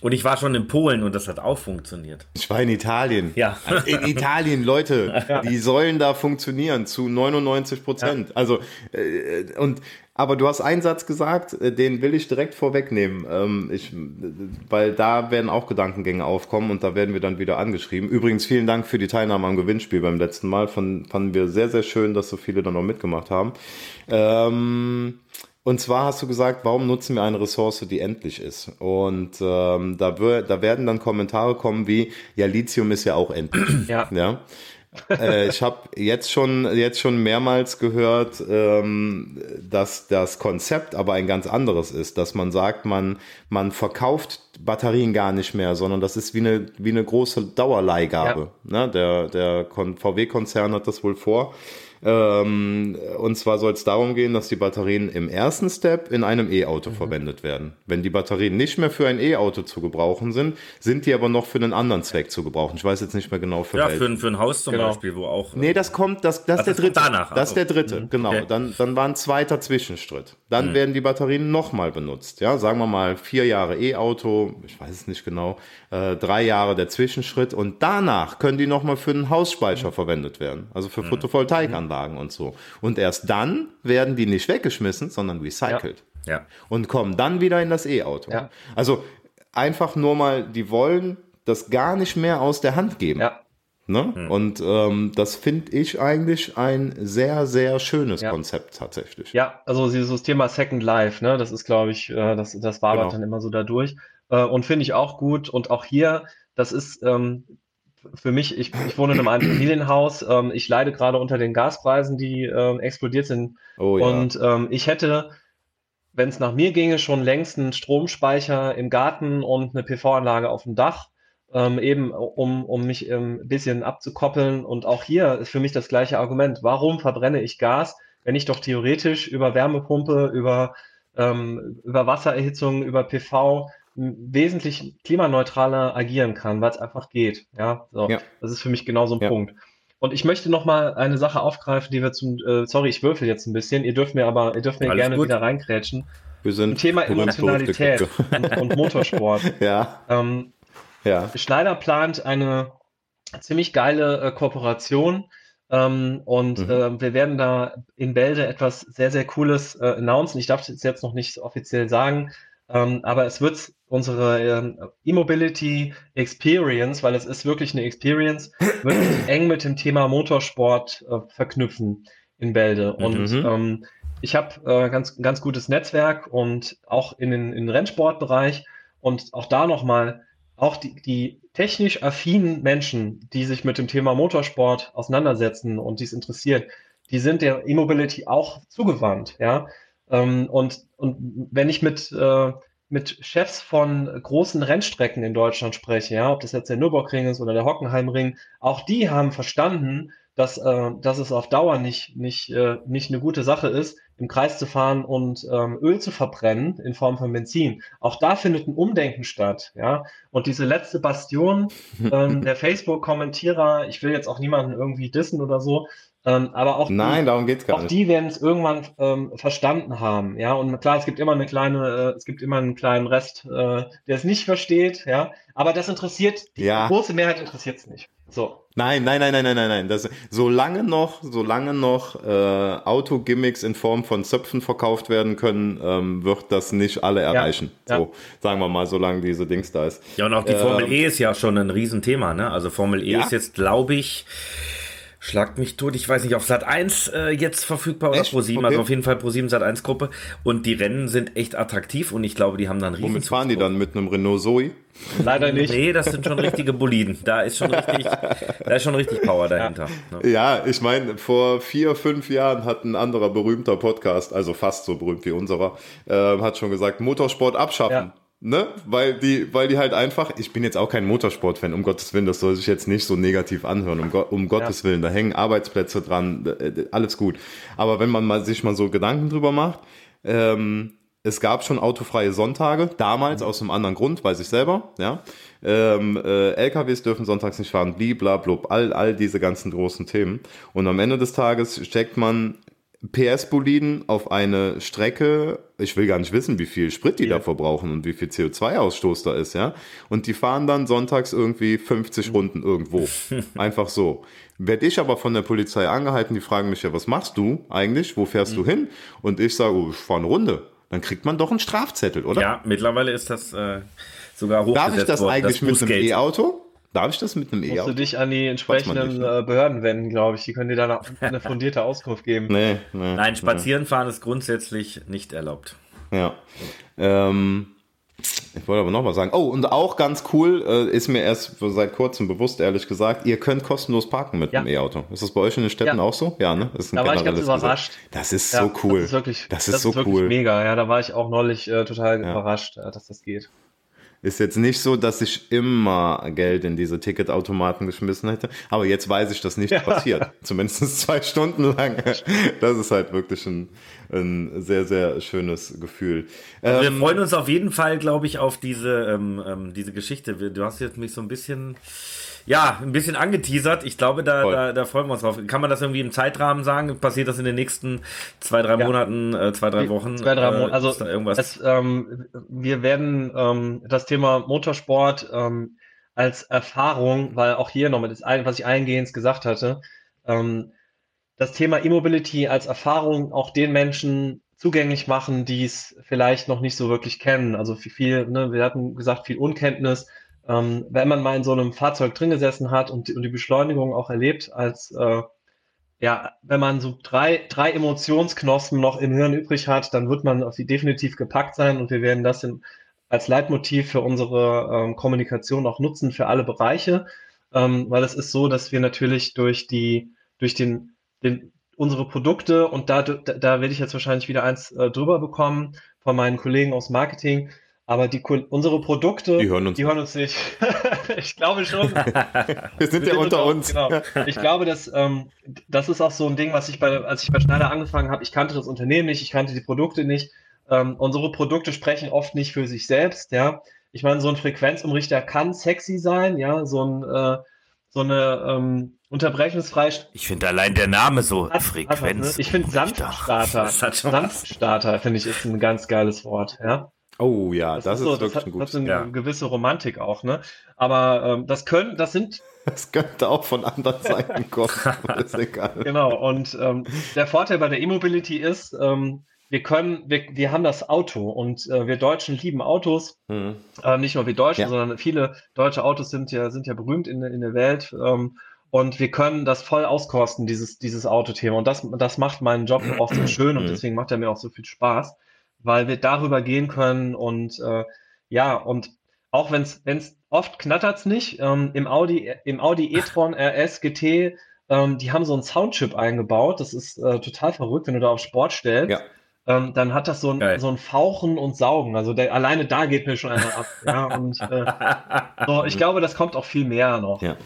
Und ich war schon in Polen und das hat auch funktioniert. Ich war in Italien. Ja. In Italien, Leute, ja. die sollen da funktionieren zu 99 Prozent. Ja. Also, äh, und aber du hast einen Satz gesagt, äh, den will ich direkt vorwegnehmen. Ähm, ich, weil da werden auch Gedankengänge aufkommen und da werden wir dann wieder angeschrieben. Übrigens, vielen Dank für die Teilnahme am Gewinnspiel beim letzten Mal. Fanden, fanden wir sehr, sehr schön, dass so viele da noch mitgemacht haben. Ähm, und zwar hast du gesagt, warum nutzen wir eine Ressource, die endlich ist? Und ähm, da, da werden dann Kommentare kommen wie, ja, Lithium ist ja auch endlich. Ja. ja? äh, ich habe jetzt schon, jetzt schon mehrmals gehört, ähm, dass das Konzept aber ein ganz anderes ist, dass man sagt, man, man verkauft Batterien gar nicht mehr, sondern das ist wie eine, wie eine große Dauerleihgabe. Ja. Ne? Der, der VW-Konzern hat das wohl vor ähm, und zwar soll es darum gehen, dass die Batterien im ersten Step in einem E-Auto mhm. verwendet werden. Wenn die Batterien nicht mehr für ein E-Auto zu gebrauchen sind, sind die aber noch für einen anderen Zweck zu gebrauchen. Ich weiß jetzt nicht mehr genau für Ja, für, für, ein Haus zum genau. Beispiel, wo auch. Nee, das kommt, das, das, ist der dritte. Danach, das ist der dritte, mhm. genau. Okay. Dann, dann war ein zweiter Zwischenschritt. Dann mhm. werden die Batterien nochmal benutzt. Ja, sagen wir mal vier Jahre E-Auto, ich weiß es nicht genau, äh, drei Jahre der Zwischenschritt und danach können die nochmal für einen Hausspeicher mhm. verwendet werden. Also für mhm. Photovoltaikanlagen. Anlagen und so. Und erst dann werden die nicht weggeschmissen, sondern recycelt. Ja. ja. Und kommen dann wieder in das E-Auto. Ja. Also einfach nur mal, die wollen das gar nicht mehr aus der Hand geben. Ja. Ne? Hm. Und ähm, das finde ich eigentlich ein sehr, sehr schönes ja. Konzept tatsächlich. Ja, also dieses Thema Second Life, ne, das ist, glaube ich, äh, das, das wabert genau. dann immer so dadurch. Äh, und finde ich auch gut. Und auch hier, das ist, ähm, für mich, ich, ich wohne in einem Einfamilienhaus, ähm, ich leide gerade unter den Gaspreisen, die ähm, explodiert sind. Oh, ja. Und ähm, ich hätte, wenn es nach mir ginge, schon längst einen Stromspeicher im Garten und eine PV-Anlage auf dem Dach, ähm, eben um, um mich ähm, ein bisschen abzukoppeln. Und auch hier ist für mich das gleiche Argument. Warum verbrenne ich Gas, wenn ich doch theoretisch über Wärmepumpe, über, ähm, über Wassererhitzung, über PV wesentlich klimaneutraler agieren kann, weil es einfach geht. Ja, so. Ja. Das ist für mich genau so ein ja. Punkt. Und ich möchte noch mal eine Sache aufgreifen, die wir zum, äh, sorry, ich würfel jetzt ein bisschen. Ihr dürft mir aber, ihr dürft mir Alles gerne gut. wieder reinkrätschen. Wir sind Thema Emotionalität und, und, Motorsport. ja. Ähm, ja. Schneider plant eine ziemlich geile äh, Kooperation ähm, und mhm. äh, wir werden da in Bälde etwas sehr, sehr Cooles äh, announcen. Ich darf es jetzt noch nicht offiziell sagen, ähm, aber es wird unsere ähm, E-Mobility Experience, weil es ist wirklich eine Experience, wirklich eng mit dem Thema Motorsport äh, verknüpfen in Bälde. Und mhm. ähm, ich habe äh, ganz ganz gutes Netzwerk und auch in den, in den Rennsportbereich und auch da nochmal auch die, die technisch affinen Menschen, die sich mit dem Thema Motorsport auseinandersetzen und dies interessiert, die sind der E-Mobility auch zugewandt, ja. Ähm, und, und wenn ich mit, äh, mit Chefs von großen Rennstrecken in Deutschland spreche, ja, ob das jetzt der Nürburgring ist oder der Hockenheimring, auch die haben verstanden, dass, äh, dass es auf Dauer nicht, nicht, äh, nicht eine gute Sache ist, im Kreis zu fahren und ähm, Öl zu verbrennen in Form von Benzin. Auch da findet ein Umdenken statt. Ja? Und diese letzte Bastion ähm, der Facebook-Kommentierer, ich will jetzt auch niemanden irgendwie dissen oder so, ähm, aber auch Nein, die, darum geht's gar auch nicht. die werden es irgendwann ähm, verstanden haben, ja. Und klar, es gibt immer eine kleine, äh, es gibt immer einen kleinen Rest, äh, der es nicht versteht, ja. Aber das interessiert, die ja. große Mehrheit interessiert es nicht. So. Nein, nein, nein, nein, nein, nein, nein. Das, solange noch, solange noch äh, Autogimmicks in Form von Zöpfen verkauft werden können, ähm, wird das nicht alle erreichen. Ja, So, sagen wir mal, solange diese Dings da ist. Ja, und auch die Formel E ist ja schon ein Riesenthema, ne? Also Formel E Ja. ist jetzt, glaube ich, schlagt mich tot, ich weiß nicht, auf Sat 1 äh, jetzt verfügbar oder Echt? Pro 7, Okay. also auf jeden Fall Pro 7 Sat 1 Gruppe. Und die Rennen sind echt attraktiv und ich glaube, die haben dann riesen Womit fahren die dann? Mit einem Renault Zoe? Leider nicht. Nee, das sind schon richtige Boliden. Da ist schon richtig, da ist schon richtig Power dahinter. Ne? Ja, ich meine, vor vier, fünf Jahren hat ein anderer berühmter Podcast, also fast so berühmt wie unserer, ähm, hat schon gesagt, Motorsport abschaffen. Ja. Ne? Weil die, weil die halt einfach, ich bin jetzt auch kein Motorsportfan, um Gottes Willen, das soll sich jetzt nicht so negativ anhören, um, Go um Gottes Willen, da hängen Arbeitsplätze dran, äh, alles gut. Aber wenn man mal, sich mal so Gedanken drüber macht, ähm, es gab schon autofreie Sonntage, damals aus einem anderen Grund, weiß ich selber, ja. Ähm, äh, LKWs dürfen sonntags nicht fahren, bliblablub, all, all diese ganzen großen Themen. Und am Ende des Tages steckt man PS-Boliden auf eine Strecke, ich will gar nicht wissen, wie viel Sprit die da verbrauchen und wie viel CO2-Ausstoß da ist, ja. Und die fahren dann sonntags irgendwie 50 Runden irgendwo. Einfach so. Werd ich aber von der Polizei angehalten, die fragen mich ja, was machst du eigentlich? Wo fährst du hin? Und ich sage, oh, ich fahre eine Runde. Dann kriegt man doch einen Strafzettel, oder? Ja, mittlerweile ist das äh, sogar Darf hochgesetzt ich das worden, eigentlich mit einem. E-Auto? Darf ich das mit einem Musst du E-Auto? dich an die entsprechenden nicht, ne? äh, Behörden wenden, glaube ich. Die können dir dann eine fundierte Auskunft geben. Nee, nee. Nein, spazieren fahren ist grundsätzlich nicht erlaubt. Ja. Ähm, ich wollte aber noch was sagen. Oh, und auch ganz cool, äh, ist mir erst seit kurzem bewusst, ehrlich gesagt, ihr könnt kostenlos parken mit Ja. dem E-Auto. Ist das bei euch in den Städten Ja. auch so? Ja, ne? Das ist ein Da war ich ganz überrascht. Gesetz. Das ist Ja, so cool. Das ist wirklich, Das ist so wirklich cool. mega. Ja, da war ich auch neulich äh, total überrascht, äh, dass das geht. Ist jetzt nicht so, dass ich immer Geld in diese Ticketautomaten geschmissen hätte, aber jetzt weiß ich, dass nicht passiert. Zumindest zwei Stunden lang. Das ist halt wirklich ein, ein sehr, sehr schönes Gefühl. Wir Ähm, freuen uns auf jeden Fall, glaube ich, auf diese, ähm, ähm, diese Geschichte. Du hast jetzt mich so ein bisschen, ja, ein bisschen angeteasert. Ich glaube, da, da, da freuen wir uns drauf. Kann man das irgendwie im Zeitrahmen sagen? Passiert das in den nächsten zwei, drei Ja. Monaten, äh, zwei, drei Wochen? Zwei, drei Äh, Monate. Also ist da irgendwas? es, ähm, wir werden ähm, das Thema Motorsport ähm, als Erfahrung, weil auch hier noch mit das, ein- was ich eingehend gesagt hatte, ähm, das Thema E-Mobility als Erfahrung auch den Menschen zugänglich machen, die es vielleicht noch nicht so wirklich kennen. Also viel, viel ne, wir hatten gesagt, viel Unkenntnis. Ähm, wenn man mal in so einem Fahrzeug drin gesessen hat und, die- und die Beschleunigung auch erlebt als äh, ja, wenn man so drei, drei Emotionsknospen noch im Hirn übrig hat, dann wird man auf die definitiv gepackt sein und wir werden das in, als Leitmotiv für unsere ähm, Kommunikation auch nutzen für alle Bereiche, ähm, weil es ist so, dass wir natürlich durch die, durch den, den, unsere Produkte und da, da, da werde ich jetzt wahrscheinlich wieder eins äh, drüber bekommen von meinen Kollegen aus Marketing, aber die, unsere Produkte, Die hören uns die hören uns nicht. ich glaube schon. wir sind ja Wir unter uns. Genau. Ich glaube, dass ähm, das ist auch so ein Ding, was ich bei, als ich bei Schneider angefangen habe, ich kannte das Unternehmen nicht, ich kannte die Produkte nicht. Ähm, unsere Produkte sprechen oft nicht für sich selbst, ja. Ich meine, so ein Frequenzumrichter kann sexy sein, ja, so ein äh, so eine ähm, unterbrechungsfreie ich finde allein der Name so hat- hat was, ne? Ich finde Sanftstarter. Sanftstarter finde ich ist ein ganz geiles Wort, ja. Oh ja, das, ist, so, wirklich das hat, ein das gutes. hat eine Ja. gewisse Romantik auch, ne? Aber ähm, das können, das sind Das könnte auch von anderen Seiten kommen. ist egal. Genau, und ähm, der Vorteil bei der E-Mobility ist, ähm, wir können, wir, wir haben das Auto und äh, wir Deutschen lieben Autos. Hm. Äh, nicht nur wir Deutschen, Ja. sondern viele deutsche Autos sind ja, sind ja berühmt in, der- in der Welt. Ähm, und wir können das voll auskosten, dieses, dieses Autothema. Und das, das macht meinen Job auch so schön und Mhm. deswegen macht er mir auch so viel Spaß, weil wir darüber gehen können und äh, ja, und auch wenn es oft knattert's nicht, ähm, im Audi, im Audi e-tron RS GT, ähm, die haben so einen Soundchip eingebaut. Das ist äh, total verrückt, wenn du da auf Sport stellst. Ja. Ähm, dann hat das so ein, Geil. so ein Fauchen und Saugen. Also der, alleine da geht mir schon einer ab. Ja, und äh, so, ich glaube, das kommt auch viel mehr noch. Ja.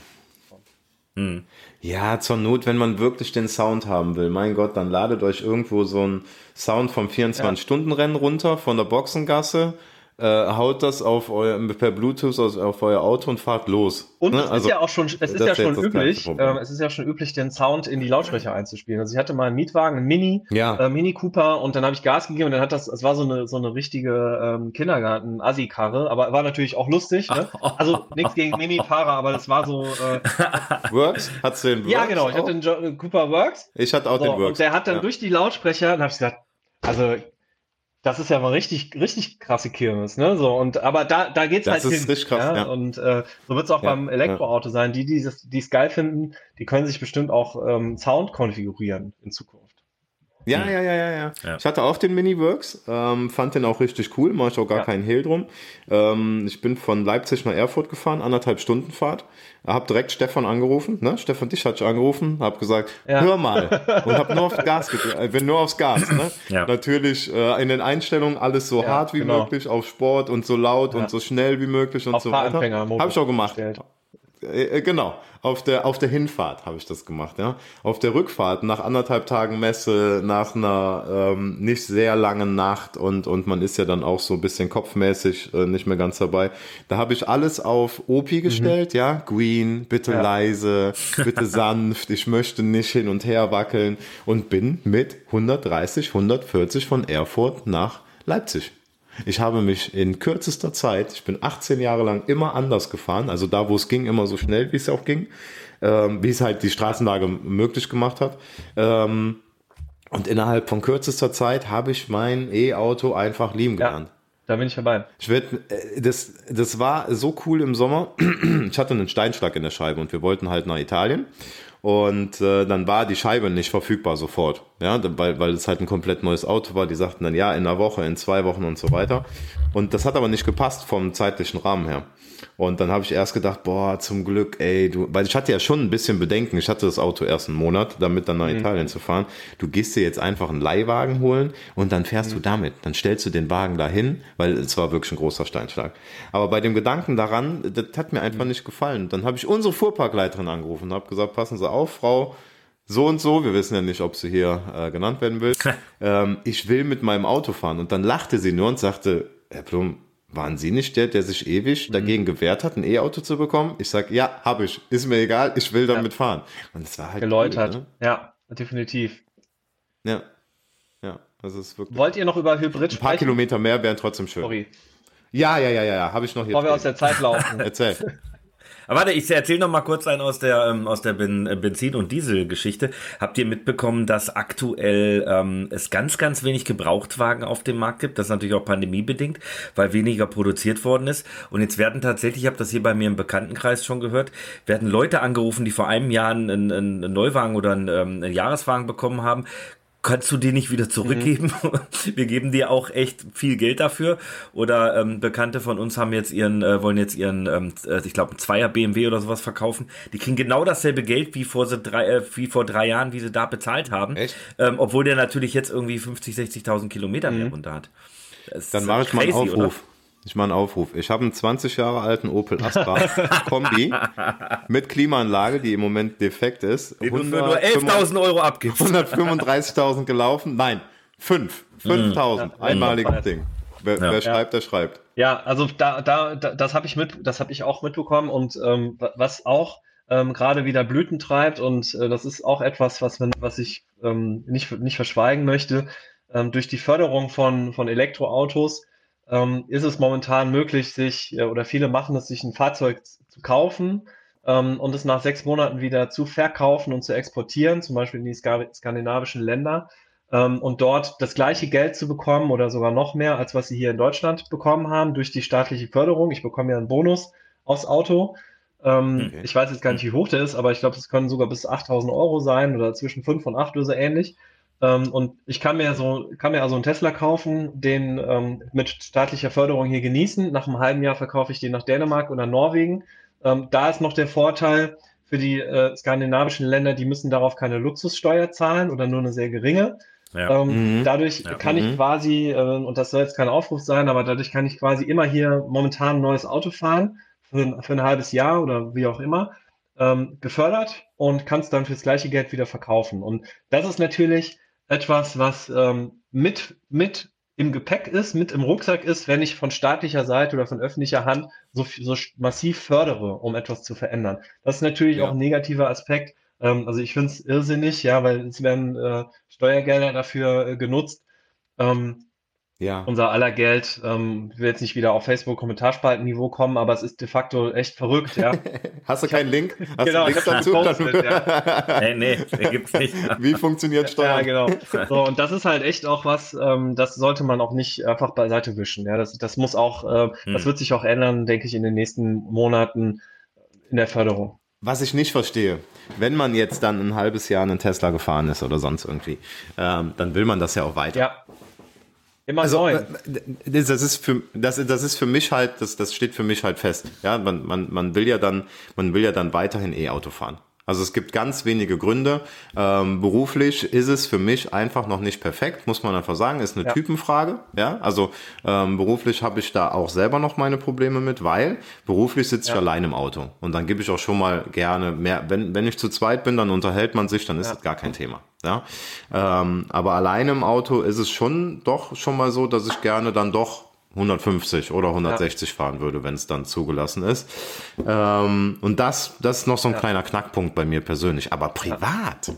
Hm. Ja, zur Not, wenn man wirklich den Sound haben will, mein Gott, dann ladet euch irgendwo so einen Sound vom 24-Stunden-Rennen runter, von der Boxengasse. Äh, haut das auf euer, per Bluetooth auf euer Auto und fahrt los. Und ne? es also, ist ja auch schon, es ist ja schon üblich, ähm, es ist ja schon üblich, den Sound in die Lautsprecher einzuspielen. Also ich hatte mal einen Mietwagen, einen Mini, ja. äh, Mini Cooper und dann habe ich Gas gegeben und dann hat das, es war so eine so eine richtige ähm, Kindergarten-Assi-Karre, aber war natürlich auch lustig. Ne? Also nichts gegen Mini-Fahrer, aber das war so. Äh, Works? Hattest du den Works? Ja, genau. Ich auch? hatte den jo Cooper Works. Ich hatte auch so, den Works. Und der hat dann ja. durch die Lautsprecher, dann habe ich gesagt, also das ist ja mal richtig, richtig krasse Kirmes, ne? So, und aber da, da geht's das halt ist hin. Richtig krass, ja? ja. Und äh, so wird's auch ja, beim Elektroauto ja. sein. Die, die es geil finden, die können sich bestimmt auch ähm, Sound konfigurieren in Zukunft. Ja, ja, ja, ja, ja, ja. Ich hatte auch den Mini-Works, ähm, fand den auch richtig cool, mache ich auch gar ja. keinen Hehl drum. Ähm, ich bin von Leipzig nach Erfurt gefahren, anderthalb Stunden Fahrt. Hab direkt Stefan angerufen, ne? Stefan dich hatte ich angerufen, hab gesagt, ja. hör mal. Und hab nur aufs Gas gedrückt, äh, bin nur aufs Gas, ne? Ja. Natürlich äh, in den Einstellungen alles so hart wie genau. möglich, auf Sport und so laut und so schnell wie möglich und auf so weiter. Hab ich auch gemacht. Gestellt. Äh, äh, genau, auf der, auf der Hinfahrt habe ich das gemacht, ja. Auf der Rückfahrt, nach anderthalb Tagen Messe, nach einer ähm, nicht sehr langen Nacht und, und man ist ja dann auch so ein bisschen kopfmäßig äh, nicht mehr ganz dabei. Da habe ich alles auf Opi gestellt, mhm. ja. Green, bitte ja. leise, bitte sanft, ich möchte nicht hin und her wackeln und bin mit 130, 140 von Erfurt nach Leipzig. Ich habe mich in kürzester Zeit, ich bin 18 Jahre lang immer anders gefahren, also da, wo es ging, immer so schnell, wie es auch ging, ähm, wie es halt die Straßenlage möglich gemacht hat. Ähm, und innerhalb von kürzester Zeit habe ich mein E-Auto einfach lieben gelernt. Ja, da bin ich dabei. Ich werd, äh, das, das war so cool im Sommer. Ich hatte einen Steinschlag in der Scheibe und wir wollten halt nach Italien. Und äh, dann war die Scheibe nicht verfügbar sofort, ja, weil, weil es halt ein komplett neues Auto war. Die sagten dann ja in einer Woche, in zwei Wochen und so weiter. Und das hat aber nicht gepasst vom zeitlichen Rahmen her. Und dann habe ich erst gedacht, boah, zum Glück, ey, du, weil ich hatte ja schon ein bisschen Bedenken. Ich hatte das Auto erst einen Monat, damit dann nach mhm. Italien zu fahren. Du gehst dir jetzt einfach einen Leihwagen holen und dann fährst mhm. du damit. Dann stellst du den Wagen dahin, weil es war wirklich ein großer Steinschlag. Aber bei dem Gedanken daran, das hat mir einfach mhm. nicht gefallen. Dann habe ich unsere Fuhrparkleiterin angerufen und habe gesagt, passen Sie auf, Frau, so und so, wir wissen ja nicht, ob sie hier äh, genannt werden will. ähm, ich will mit meinem Auto fahren. Und dann lachte sie nur und sagte, Herr Plum, waren Sie nicht der, der sich ewig mhm. dagegen gewehrt hat, ein E-Auto zu bekommen? Ich sage, ja, habe ich. Ist mir egal, ich will damit ja. fahren. Und es war halt. Geläutert. Cool, ne? Ja, definitiv. Ja. Ja, also es ist wirklich. Wollt ihr noch über Hybrid sprechen? Ein paar Kilometer mehr wären trotzdem schön. Sorry. Ja, ja, ja, ja, ja. habe ich noch hier. Bevor wir aus der Zeit laufen. Erzähl. Aber warte, ich erzähle noch mal kurz einen aus der ähm, aus der ben äh, Benzin- und Dieselgeschichte. Habt ihr mitbekommen, dass aktuell ähm, es ganz ganz wenig Gebrauchtwagen auf dem Markt gibt? Das ist natürlich auch pandemiebedingt, weil weniger produziert worden ist. Und jetzt werden tatsächlich, ich habe das hier bei mir im Bekanntenkreis schon gehört, werden Leute angerufen, die vor einem Jahr einen, einen Neuwagen oder einen, ähm, einen Jahreswagen bekommen haben, kannst du die nicht wieder zurückgeben? Mhm. Wir geben dir auch echt viel Geld dafür. Oder ähm, Bekannte von uns haben jetzt ihren, äh, wollen jetzt ihren, ähm, äh, ich glaube, ein Zweier BMW oder sowas verkaufen. Die kriegen genau dasselbe Geld wie vor so drei, äh, wie vor drei Jahren, wie sie da bezahlt haben. Echt? Ähm, obwohl der natürlich jetzt irgendwie 50, 60.000 Kilometer mhm. mehr runter hat. Dann mache ich mal einen Aufruf. Oder? Ich mache einen Aufruf. Ich habe einen 20 Jahre alten Opel Astra Kombi mit Klimaanlage, die im Moment defekt ist. Die 100, du nur 11.000 Euro abgibst. 135.000 gelaufen. Nein, 5. 5.000. Mhm. Einmaliges Ding. Wer, ja. wer schreibt, der schreibt. Ja, also da, da, da das habe ich mit, das habe ich auch mitbekommen und ähm, was auch ähm, gerade wieder Blüten treibt und äh, das ist auch etwas, was man, was ich ähm, nicht, nicht verschweigen möchte. Ähm, durch die Förderung von, von Elektroautos ähm, ist es momentan möglich, sich, äh, oder viele machen es, sich ein Fahrzeug zu kaufen ähm, und es nach sechs Monaten wieder zu verkaufen und zu exportieren, zum Beispiel in die skandinavischen Länder, ähm, und dort das gleiche Geld zu bekommen oder sogar noch mehr, als was sie hier in Deutschland bekommen haben durch die staatliche Förderung. Ich bekomme ja einen Bonus aufs Auto. Ähm, okay. Ich weiß jetzt gar nicht, wie hoch der ist, aber ich glaube, es können sogar bis 8000 Euro sein oder zwischen 5 und 8 oder so ähnlich. Ähm, und ich kann mir so, kann mir also einen Tesla kaufen, den ähm, mit staatlicher Förderung hier genießen. Nach einem halben Jahr verkaufe ich den nach Dänemark oder Norwegen. Ähm, da ist noch der Vorteil für die äh, skandinavischen Länder, die müssen darauf keine Luxussteuer zahlen oder nur eine sehr geringe. Ja. Ähm, mhm. Dadurch ja. kann ich mhm. quasi, äh, und das soll jetzt kein Aufruf sein, aber dadurch kann ich quasi immer hier momentan ein neues Auto fahren für, für ein halbes Jahr oder wie auch immer, ähm, gefördert und kann es dann fürs gleiche Geld wieder verkaufen. Und das ist natürlich etwas, was ähm, mit, mit im Gepäck ist, mit im Rucksack ist, wenn ich von staatlicher Seite oder von öffentlicher Hand so, so massiv fördere, um etwas zu verändern. Das ist natürlich ja. auch ein negativer Aspekt. Ähm, also ich finde es irrsinnig, ja, weil es werden äh, Steuergelder dafür äh, genutzt. Ähm, ja. unser aller Geld. Ähm, ich will jetzt nicht wieder auf Facebook Kommentarspaltenniveau kommen, aber es ist de facto echt verrückt, ja. Hast du keinen Link? Hast genau, ich dazu? Gepostet, ja. nee, nee, gibt's nicht. Wie funktioniert Steuern? Ja, genau. So, und das ist halt echt auch was, ähm, das sollte man auch nicht einfach beiseite wischen. Ja, das, das muss auch, äh, hm. das wird sich auch ändern, denke ich, in den nächsten Monaten in der Förderung. Was ich nicht verstehe, wenn man jetzt dann ein halbes Jahr einen Tesla gefahren ist oder sonst irgendwie, ähm, dann will man das ja auch weiter. Ja. Immer also, neu. Äh, das ist für das, das ist für mich halt, das, das steht für mich halt fest. Ja, man, man, man will ja dann, man will ja dann weiterhin E-Auto fahren. Also es gibt ganz wenige Gründe. Ähm, beruflich ist es für mich einfach noch nicht perfekt, muss man einfach sagen. Ist eine ja. Typenfrage. Ja, also ähm, beruflich habe ich da auch selber noch meine Probleme mit, weil beruflich sitze ja. ich allein im Auto und dann gebe ich auch schon mal gerne mehr. Wenn wenn ich zu zweit bin, dann unterhält man sich, dann ist ja. das gar kein Thema. Ja, ähm, aber allein im Auto ist es schon doch schon mal so, dass ich gerne dann doch 150 oder 160 ja. fahren würde, wenn es dann zugelassen ist. Ähm, und das, das ist noch so ein ja. kleiner Knackpunkt bei mir persönlich. Aber privat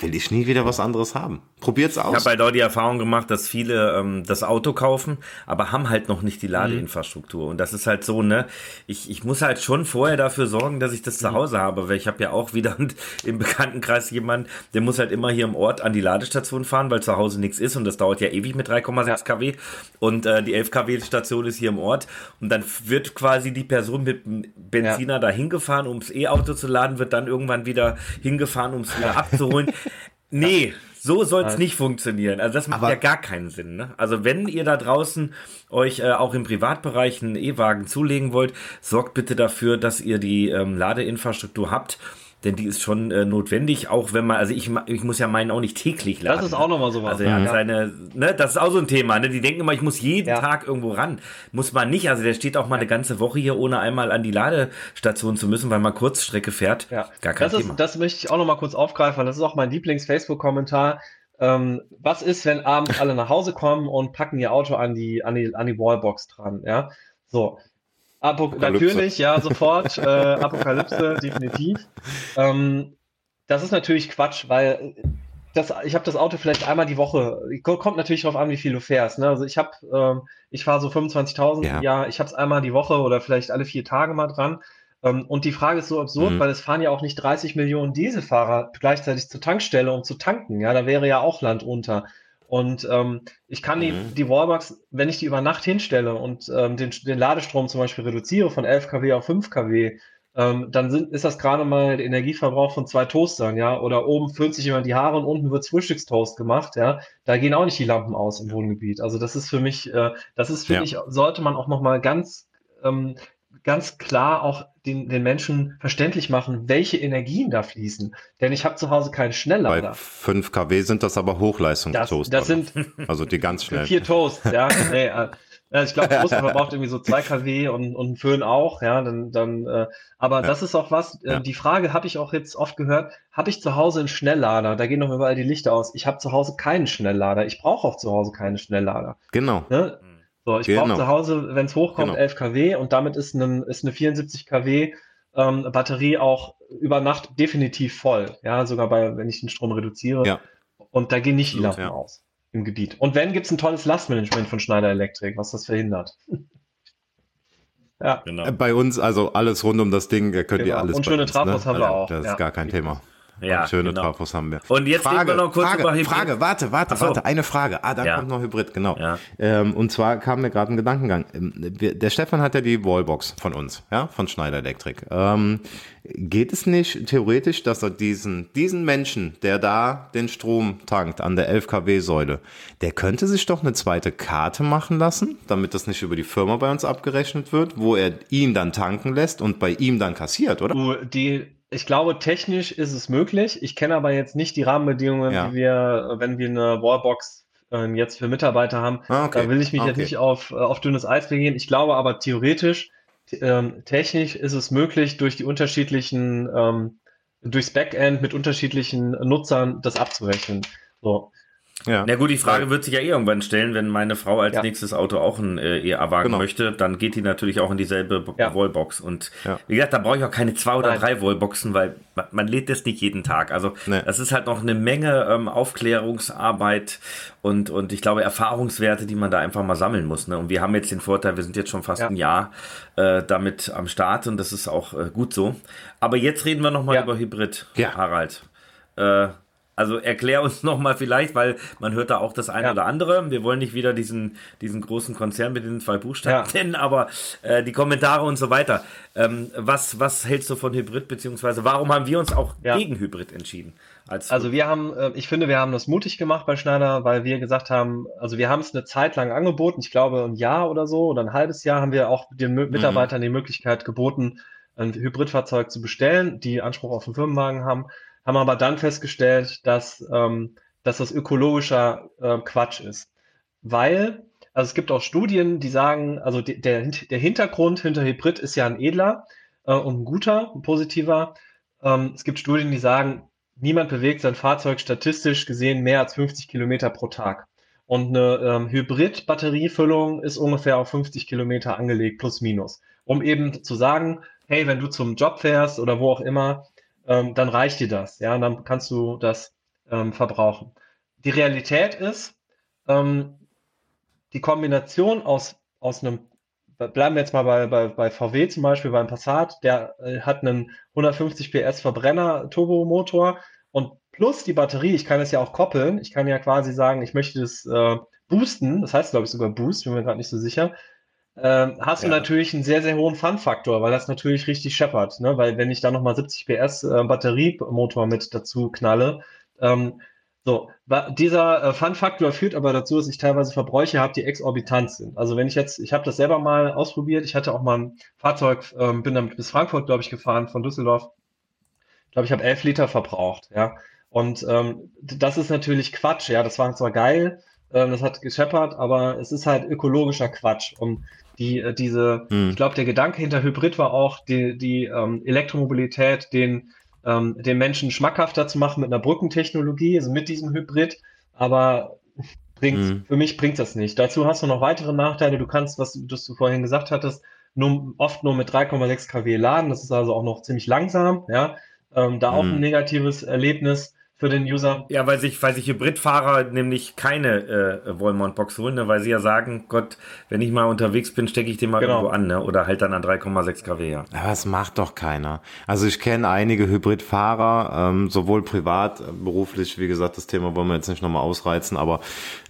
will ich nie wieder was anderes haben. Probiert's aus. Ich habe halt auch die Erfahrung gemacht, dass viele ähm, das Auto kaufen, aber haben halt noch nicht die mhm. Ladeinfrastruktur. Mhm. Und das ist halt so, ne? Ich, ich muss halt schon vorher dafür sorgen, dass ich das mhm. zu Hause habe, weil ich habe ja auch wieder im Bekanntenkreis jemanden, der muss halt immer hier im Ort an die Ladestation fahren, weil zu Hause nichts ist und das dauert ja ewig mit 3,6 ja. kW. Und äh, die 11 kW Station ist hier im Ort. Und dann wird quasi die Person mit dem Benziner ja. da hingefahren, ums E-Auto zu laden, wird dann irgendwann wieder hingefahren, um es wieder abzuholen. Nee, so soll es nicht funktionieren. Also das macht Aber ja gar keinen Sinn. Ne? Also wenn ihr da draußen euch äh, auch im Privatbereich einen E-Wagen zulegen wollt, sorgt bitte dafür, dass ihr die ähm, Ladeinfrastruktur habt denn die ist schon äh, notwendig, auch wenn man, also ich, ich muss ja meinen auch nicht täglich laden. Das ist auch nochmal so was. Also er hat seine, ne, das ist auch so ein Thema, ne, die denken immer, ich muss jeden ja. Tag irgendwo ran. Muss man nicht, also der steht auch mal eine ganze Woche hier, ohne einmal an die Ladestation zu müssen, weil man Kurzstrecke fährt. Ja. Gar kein das Thema. Ist, das möchte ich auch nochmal kurz aufgreifen, das ist auch mein Lieblings-Facebook-Kommentar. Ähm, was ist, wenn abends alle nach Hause kommen und packen ihr Auto an die, an die, an die Wallbox dran, ja? So, Apok natürlich, ja, sofort. äh, Apokalypse, definitiv. Ähm, das ist natürlich Quatsch, weil das, ich habe das Auto vielleicht einmal die Woche. Kommt natürlich darauf an, wie viel du fährst. Ne? Also ich habe, ähm, ich fahre so 25.000 ja. im Jahr. Ich habe es einmal die Woche oder vielleicht alle vier Tage mal dran. Ähm, und die Frage ist so absurd, mhm. weil es fahren ja auch nicht 30 Millionen Dieselfahrer gleichzeitig zur Tankstelle, um zu tanken. Ja, da wäre ja auch Land unter. Und ähm, ich kann die, mhm. die Wallbox, wenn ich die über Nacht hinstelle und ähm, den, den Ladestrom zum Beispiel reduziere von 11 kW auf 5 kW, ähm, dann sind, ist das gerade mal der Energieverbrauch von zwei Toastern, ja. Oder oben füllt sich jemand die Haare und unten wird Frühstückstoast gemacht, ja. Da gehen auch nicht die Lampen aus im Wohngebiet. Also das ist für mich, äh, das ist, finde ja. ich, sollte man auch nochmal ganz ähm, ganz klar auch den, den Menschen verständlich machen, welche Energien da fließen. Denn ich habe zu Hause keinen Schnelllader. Bei 5 kW sind das aber Hochleistungstoaster. Das, das sind also die ganz schnell. Vier Toasts, ja. nee, äh, ich glaube, Toaster verbraucht irgendwie so 2 kW und, und ein Föhn auch, ja, dann, dann äh, aber ja. das ist auch was, äh, ja. die Frage habe ich auch jetzt oft gehört, habe ich zu Hause einen Schnelllader? Da gehen noch überall die Lichter aus. Ich habe zu Hause keinen Schnelllader. Ich brauche auch zu Hause keinen Schnelllader. Genau. Ne? So, ich genau. brauche zu Hause, wenn es hochkommt, genau. 11 kW und damit ist, ein, ist eine 74 kW ähm, Batterie auch über Nacht definitiv voll. Ja, sogar bei, wenn ich den Strom reduziere. Ja. Und da gehen nicht die Lampen ja. aus im Gebiet. Und wenn, gibt es ein tolles Lastmanagement von Schneider Electric, was das verhindert. ja. Genau. Bei uns, also alles rund um das Ding, könnt genau. ihr alles. Und schöne Trafos ne? haben wir also, auch. Das ist ja. gar kein Thema. Ja, schöne genau. Trafos haben wir. Und jetzt Frage, wir noch kurz Frage, über Hybrid. Frage, warte, warte, so. warte, eine Frage. Ah, da ja. kommt noch Hybrid, genau. Ja. Ähm, und zwar kam mir gerade ein Gedankengang. Ähm, der Stefan hat ja die Wallbox von uns, ja, von Schneider Electric. Ähm, geht es nicht theoretisch, dass er diesen, diesen Menschen, der da den Strom tankt an der 11 kW Säule, der könnte sich doch eine zweite Karte machen lassen, damit das nicht über die Firma bei uns abgerechnet wird, wo er ihn dann tanken lässt und bei ihm dann kassiert, oder? Die ich glaube, technisch ist es möglich. Ich kenne aber jetzt nicht die Rahmenbedingungen, ja. wie wir, wenn wir eine Wallbox äh, jetzt für Mitarbeiter haben. Ah, okay. Da will ich mich okay. jetzt nicht auf, äh, auf dünnes Eis begehen. Ich glaube aber theoretisch, ähm, technisch ist es möglich, durch die unterschiedlichen, ähm, durchs Backend mit unterschiedlichen Nutzern das abzurechnen. So. Ja. Na gut, die Frage wird sich ja eh irgendwann stellen, wenn meine Frau als ja. nächstes Auto auch ein äh, EA-Wagen genau. möchte, dann geht die natürlich auch in dieselbe ja. Wallbox. Und ja. wie gesagt, da brauche ich auch keine zwei oder Nein. drei Wallboxen, weil man, man lädt das nicht jeden Tag. Also nee. das ist halt noch eine Menge ähm, Aufklärungsarbeit und, und ich glaube Erfahrungswerte, die man da einfach mal sammeln muss. Ne? Und wir haben jetzt den Vorteil, wir sind jetzt schon fast ein Jahr äh, damit am Start und das ist auch äh, gut so. Aber jetzt reden wir nochmal über Hybrid, Harald. Äh, also erklär uns nochmal vielleicht, weil man hört da auch das eine ja. oder andere. Wir wollen nicht wieder diesen, diesen großen Konzern mit den zwei Buchstaben ja. nennen, aber äh, die Kommentare und so weiter. Ähm, was, was hältst du von Hybrid, beziehungsweise warum haben wir uns auch ja. gegen Hybrid entschieden? Als also wir haben, äh, ich finde, wir haben das mutig gemacht bei Schneider, weil wir gesagt haben, also wir haben es eine Zeit lang angeboten, ich glaube ein Jahr oder so oder ein halbes Jahr haben wir auch den mhm. Mitarbeitern mhm. die Möglichkeit geboten, ein Hybridfahrzeug zu bestellen, die Anspruch auf einen Firmenwagen haben haben aber dann festgestellt, dass, ähm, dass das ökologischer äh, Quatsch ist. Weil, also es gibt auch Studien, die sagen, also die, der, der Hintergrund hinter Hybrid ist ja ein edler äh, und ein guter, ein positiver. Ähm, es gibt Studien, die sagen, niemand bewegt sein Fahrzeug statistisch gesehen mehr als 50 Kilometer pro Tag. Und eine ähm, Hybrid-Batteriefüllung ist ungefähr auf 50 Kilometer angelegt, plus minus. Um eben zu sagen, hey, wenn du zum Job fährst oder wo auch immer, ähm, dann reicht dir das, ja, dann kannst du das ähm, verbrauchen. Die Realität ist, ähm, die Kombination aus, aus einem, bleiben wir jetzt mal bei, bei, bei VW zum Beispiel, beim Passat, der äh, hat einen 150 PS Verbrenner Turbomotor und plus die Batterie, ich kann es ja auch koppeln, ich kann ja quasi sagen, ich möchte das äh, boosten, das heißt glaube ich sogar Boost, bin mir gerade nicht so sicher, ähm, hast ja. du natürlich einen sehr, sehr hohen Fun-Faktor, weil das natürlich richtig scheppert. Ne? Weil wenn ich da nochmal 70 PS äh, Batteriemotor mit dazu knalle, ähm, so, dieser äh, Fun-Faktor führt aber dazu, dass ich teilweise Verbräuche habe, die exorbitant sind. Also wenn ich jetzt, ich habe das selber mal ausprobiert, ich hatte auch mal ein Fahrzeug, ähm, bin damit bis Frankfurt, glaube ich, gefahren, von Düsseldorf. Ich glaube, ich habe elf Liter verbraucht, ja. Und ähm, das ist natürlich Quatsch, ja. Das war zwar geil, ähm, das hat gescheppert, aber es ist halt ökologischer Quatsch. Und die, äh, diese, hm. ich glaube, der Gedanke hinter Hybrid war auch, die, die ähm, Elektromobilität den, ähm, den Menschen schmackhafter zu machen mit einer Brückentechnologie, also mit diesem Hybrid. Aber bringt, hm. für mich bringt das nicht. Dazu hast du noch weitere Nachteile. Du kannst, was, was du vorhin gesagt hattest, nur, oft nur mit 3,6 kW laden. Das ist also auch noch ziemlich langsam. Ja, ähm, da hm. auch ein negatives Erlebnis für den User. Ja, weil sich, weil sich Hybridfahrer nämlich keine äh, Wallmount-Box holen, ne? weil sie ja sagen, Gott, wenn ich mal unterwegs bin, stecke ich den mal genau. irgendwo an, ne? oder halt dann an 3,6 kW, ja. Aber das macht doch keiner. Also ich kenne einige Hybridfahrer, ähm, sowohl privat, äh, beruflich, wie gesagt, das Thema wollen wir jetzt nicht nochmal ausreizen, aber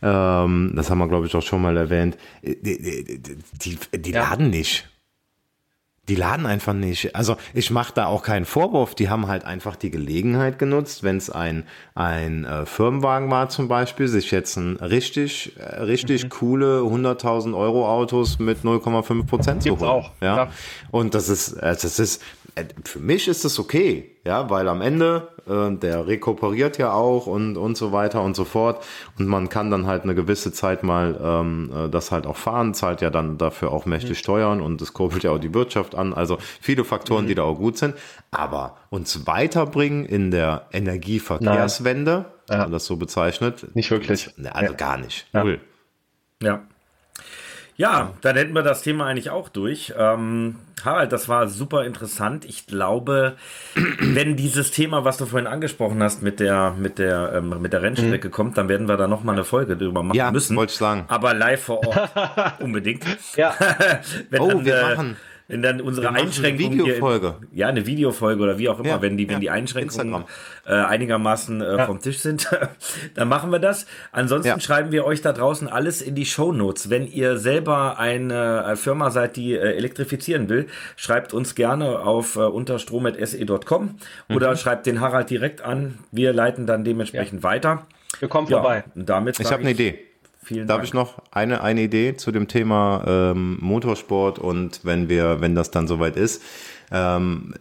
ähm, das haben wir, glaube ich, auch schon mal erwähnt. Die, die, die, die ja. laden nicht. Die laden einfach nicht. Also ich mache da auch keinen Vorwurf. Die haben halt einfach die Gelegenheit genutzt, wenn es ein, ein äh, Firmenwagen war zum Beispiel, sich jetzt ein richtig, äh, richtig mhm. coole 100.000 Euro Autos mit 0,5 Prozent zu holen. auch. Ja? ja. Und das ist, äh, das ist, für mich ist das okay, ja, weil am Ende äh, der rekuperiert ja auch und und so weiter und so fort und man kann dann halt eine gewisse Zeit mal ähm, äh, das halt auch fahren, zahlt ja dann dafür auch mächtig mhm. Steuern und es kurbelt ja auch die Wirtschaft an, also viele Faktoren, mhm. die da auch gut sind, aber uns weiterbringen in der Energieverkehrswende, ja. wenn man das so bezeichnet, nicht wirklich, also ja. gar nicht, null. Ja. Ja, dann hätten wir das Thema eigentlich auch durch. Ähm, Harald, das war super interessant. Ich glaube, wenn dieses Thema, was du vorhin angesprochen hast, mit der, mit der, ähm, mit der Rennstrecke mhm. kommt, dann werden wir da nochmal eine Folge drüber machen ja, müssen. wollte ich sagen. Aber live vor Ort. Unbedingt. Ja. wenn oh, dann, wir äh, machen wenn dann unsere Einschränkungen. Eine Videofolge. Hier, ja, eine Videofolge oder wie auch immer, ja, wenn die, wenn ja, die Einschränkungen äh, einigermaßen äh, ja. vom Tisch sind, dann machen wir das. Ansonsten schreiben wir euch da draußen alles in die Show Notes. Wenn ihr selber eine Firma seid, die äh, elektrifizieren will, schreibt uns gerne auf äh, unterstrom.se.com mhm. oder schreibt den Harald direkt an. Wir leiten dann dementsprechend weiter. Wir kommen vorbei. damit ich habe eine Idee. Vielen Darf Dank. ich noch eine, eine Idee zu dem Thema ähm, Motorsport und wenn wir, wenn das dann soweit ist, ähm,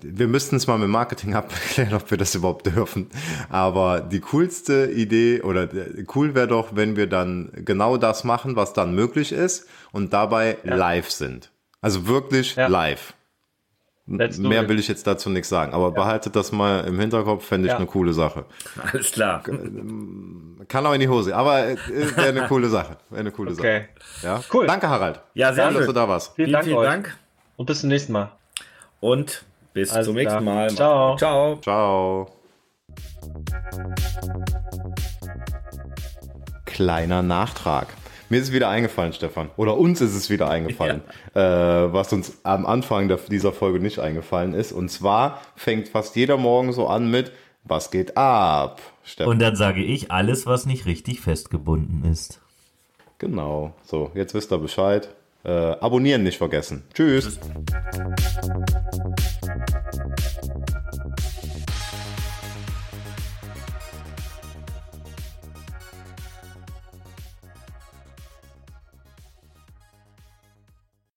wir müssten es mal mit Marketing abklären, ob wir das überhaupt dürfen. Aber die coolste Idee oder cool wäre doch, wenn wir dann genau das machen, was dann möglich ist und dabei ja. live sind. Also wirklich ja. live. Mehr will ich jetzt dazu nichts sagen, aber ja. behaltet das mal im Hinterkopf, fände ich ja. eine coole Sache. Alles klar. Kann auch in die Hose, aber äh, wäre eine coole Sache. Wäre eine coole okay. Sache. Ja, cool. Danke, Harald. Ja, sehr schön. dass du da warst. Vielen, Dank, vielen Dank. Und bis zum nächsten Mal. Und bis Alles zum klar. nächsten Mal. Ciao. Ciao. Ciao. Kleiner Nachtrag. Mir ist es wieder eingefallen, Stefan. Oder uns ist es wieder eingefallen, ja. äh, was uns am Anfang der, dieser Folge nicht eingefallen ist. Und zwar fängt fast jeder Morgen so an mit, was geht ab? Stefan. Und dann sage ich alles, was nicht richtig festgebunden ist. Genau. So, jetzt wisst ihr Bescheid. Äh, abonnieren nicht vergessen. Tschüss. Tschüss.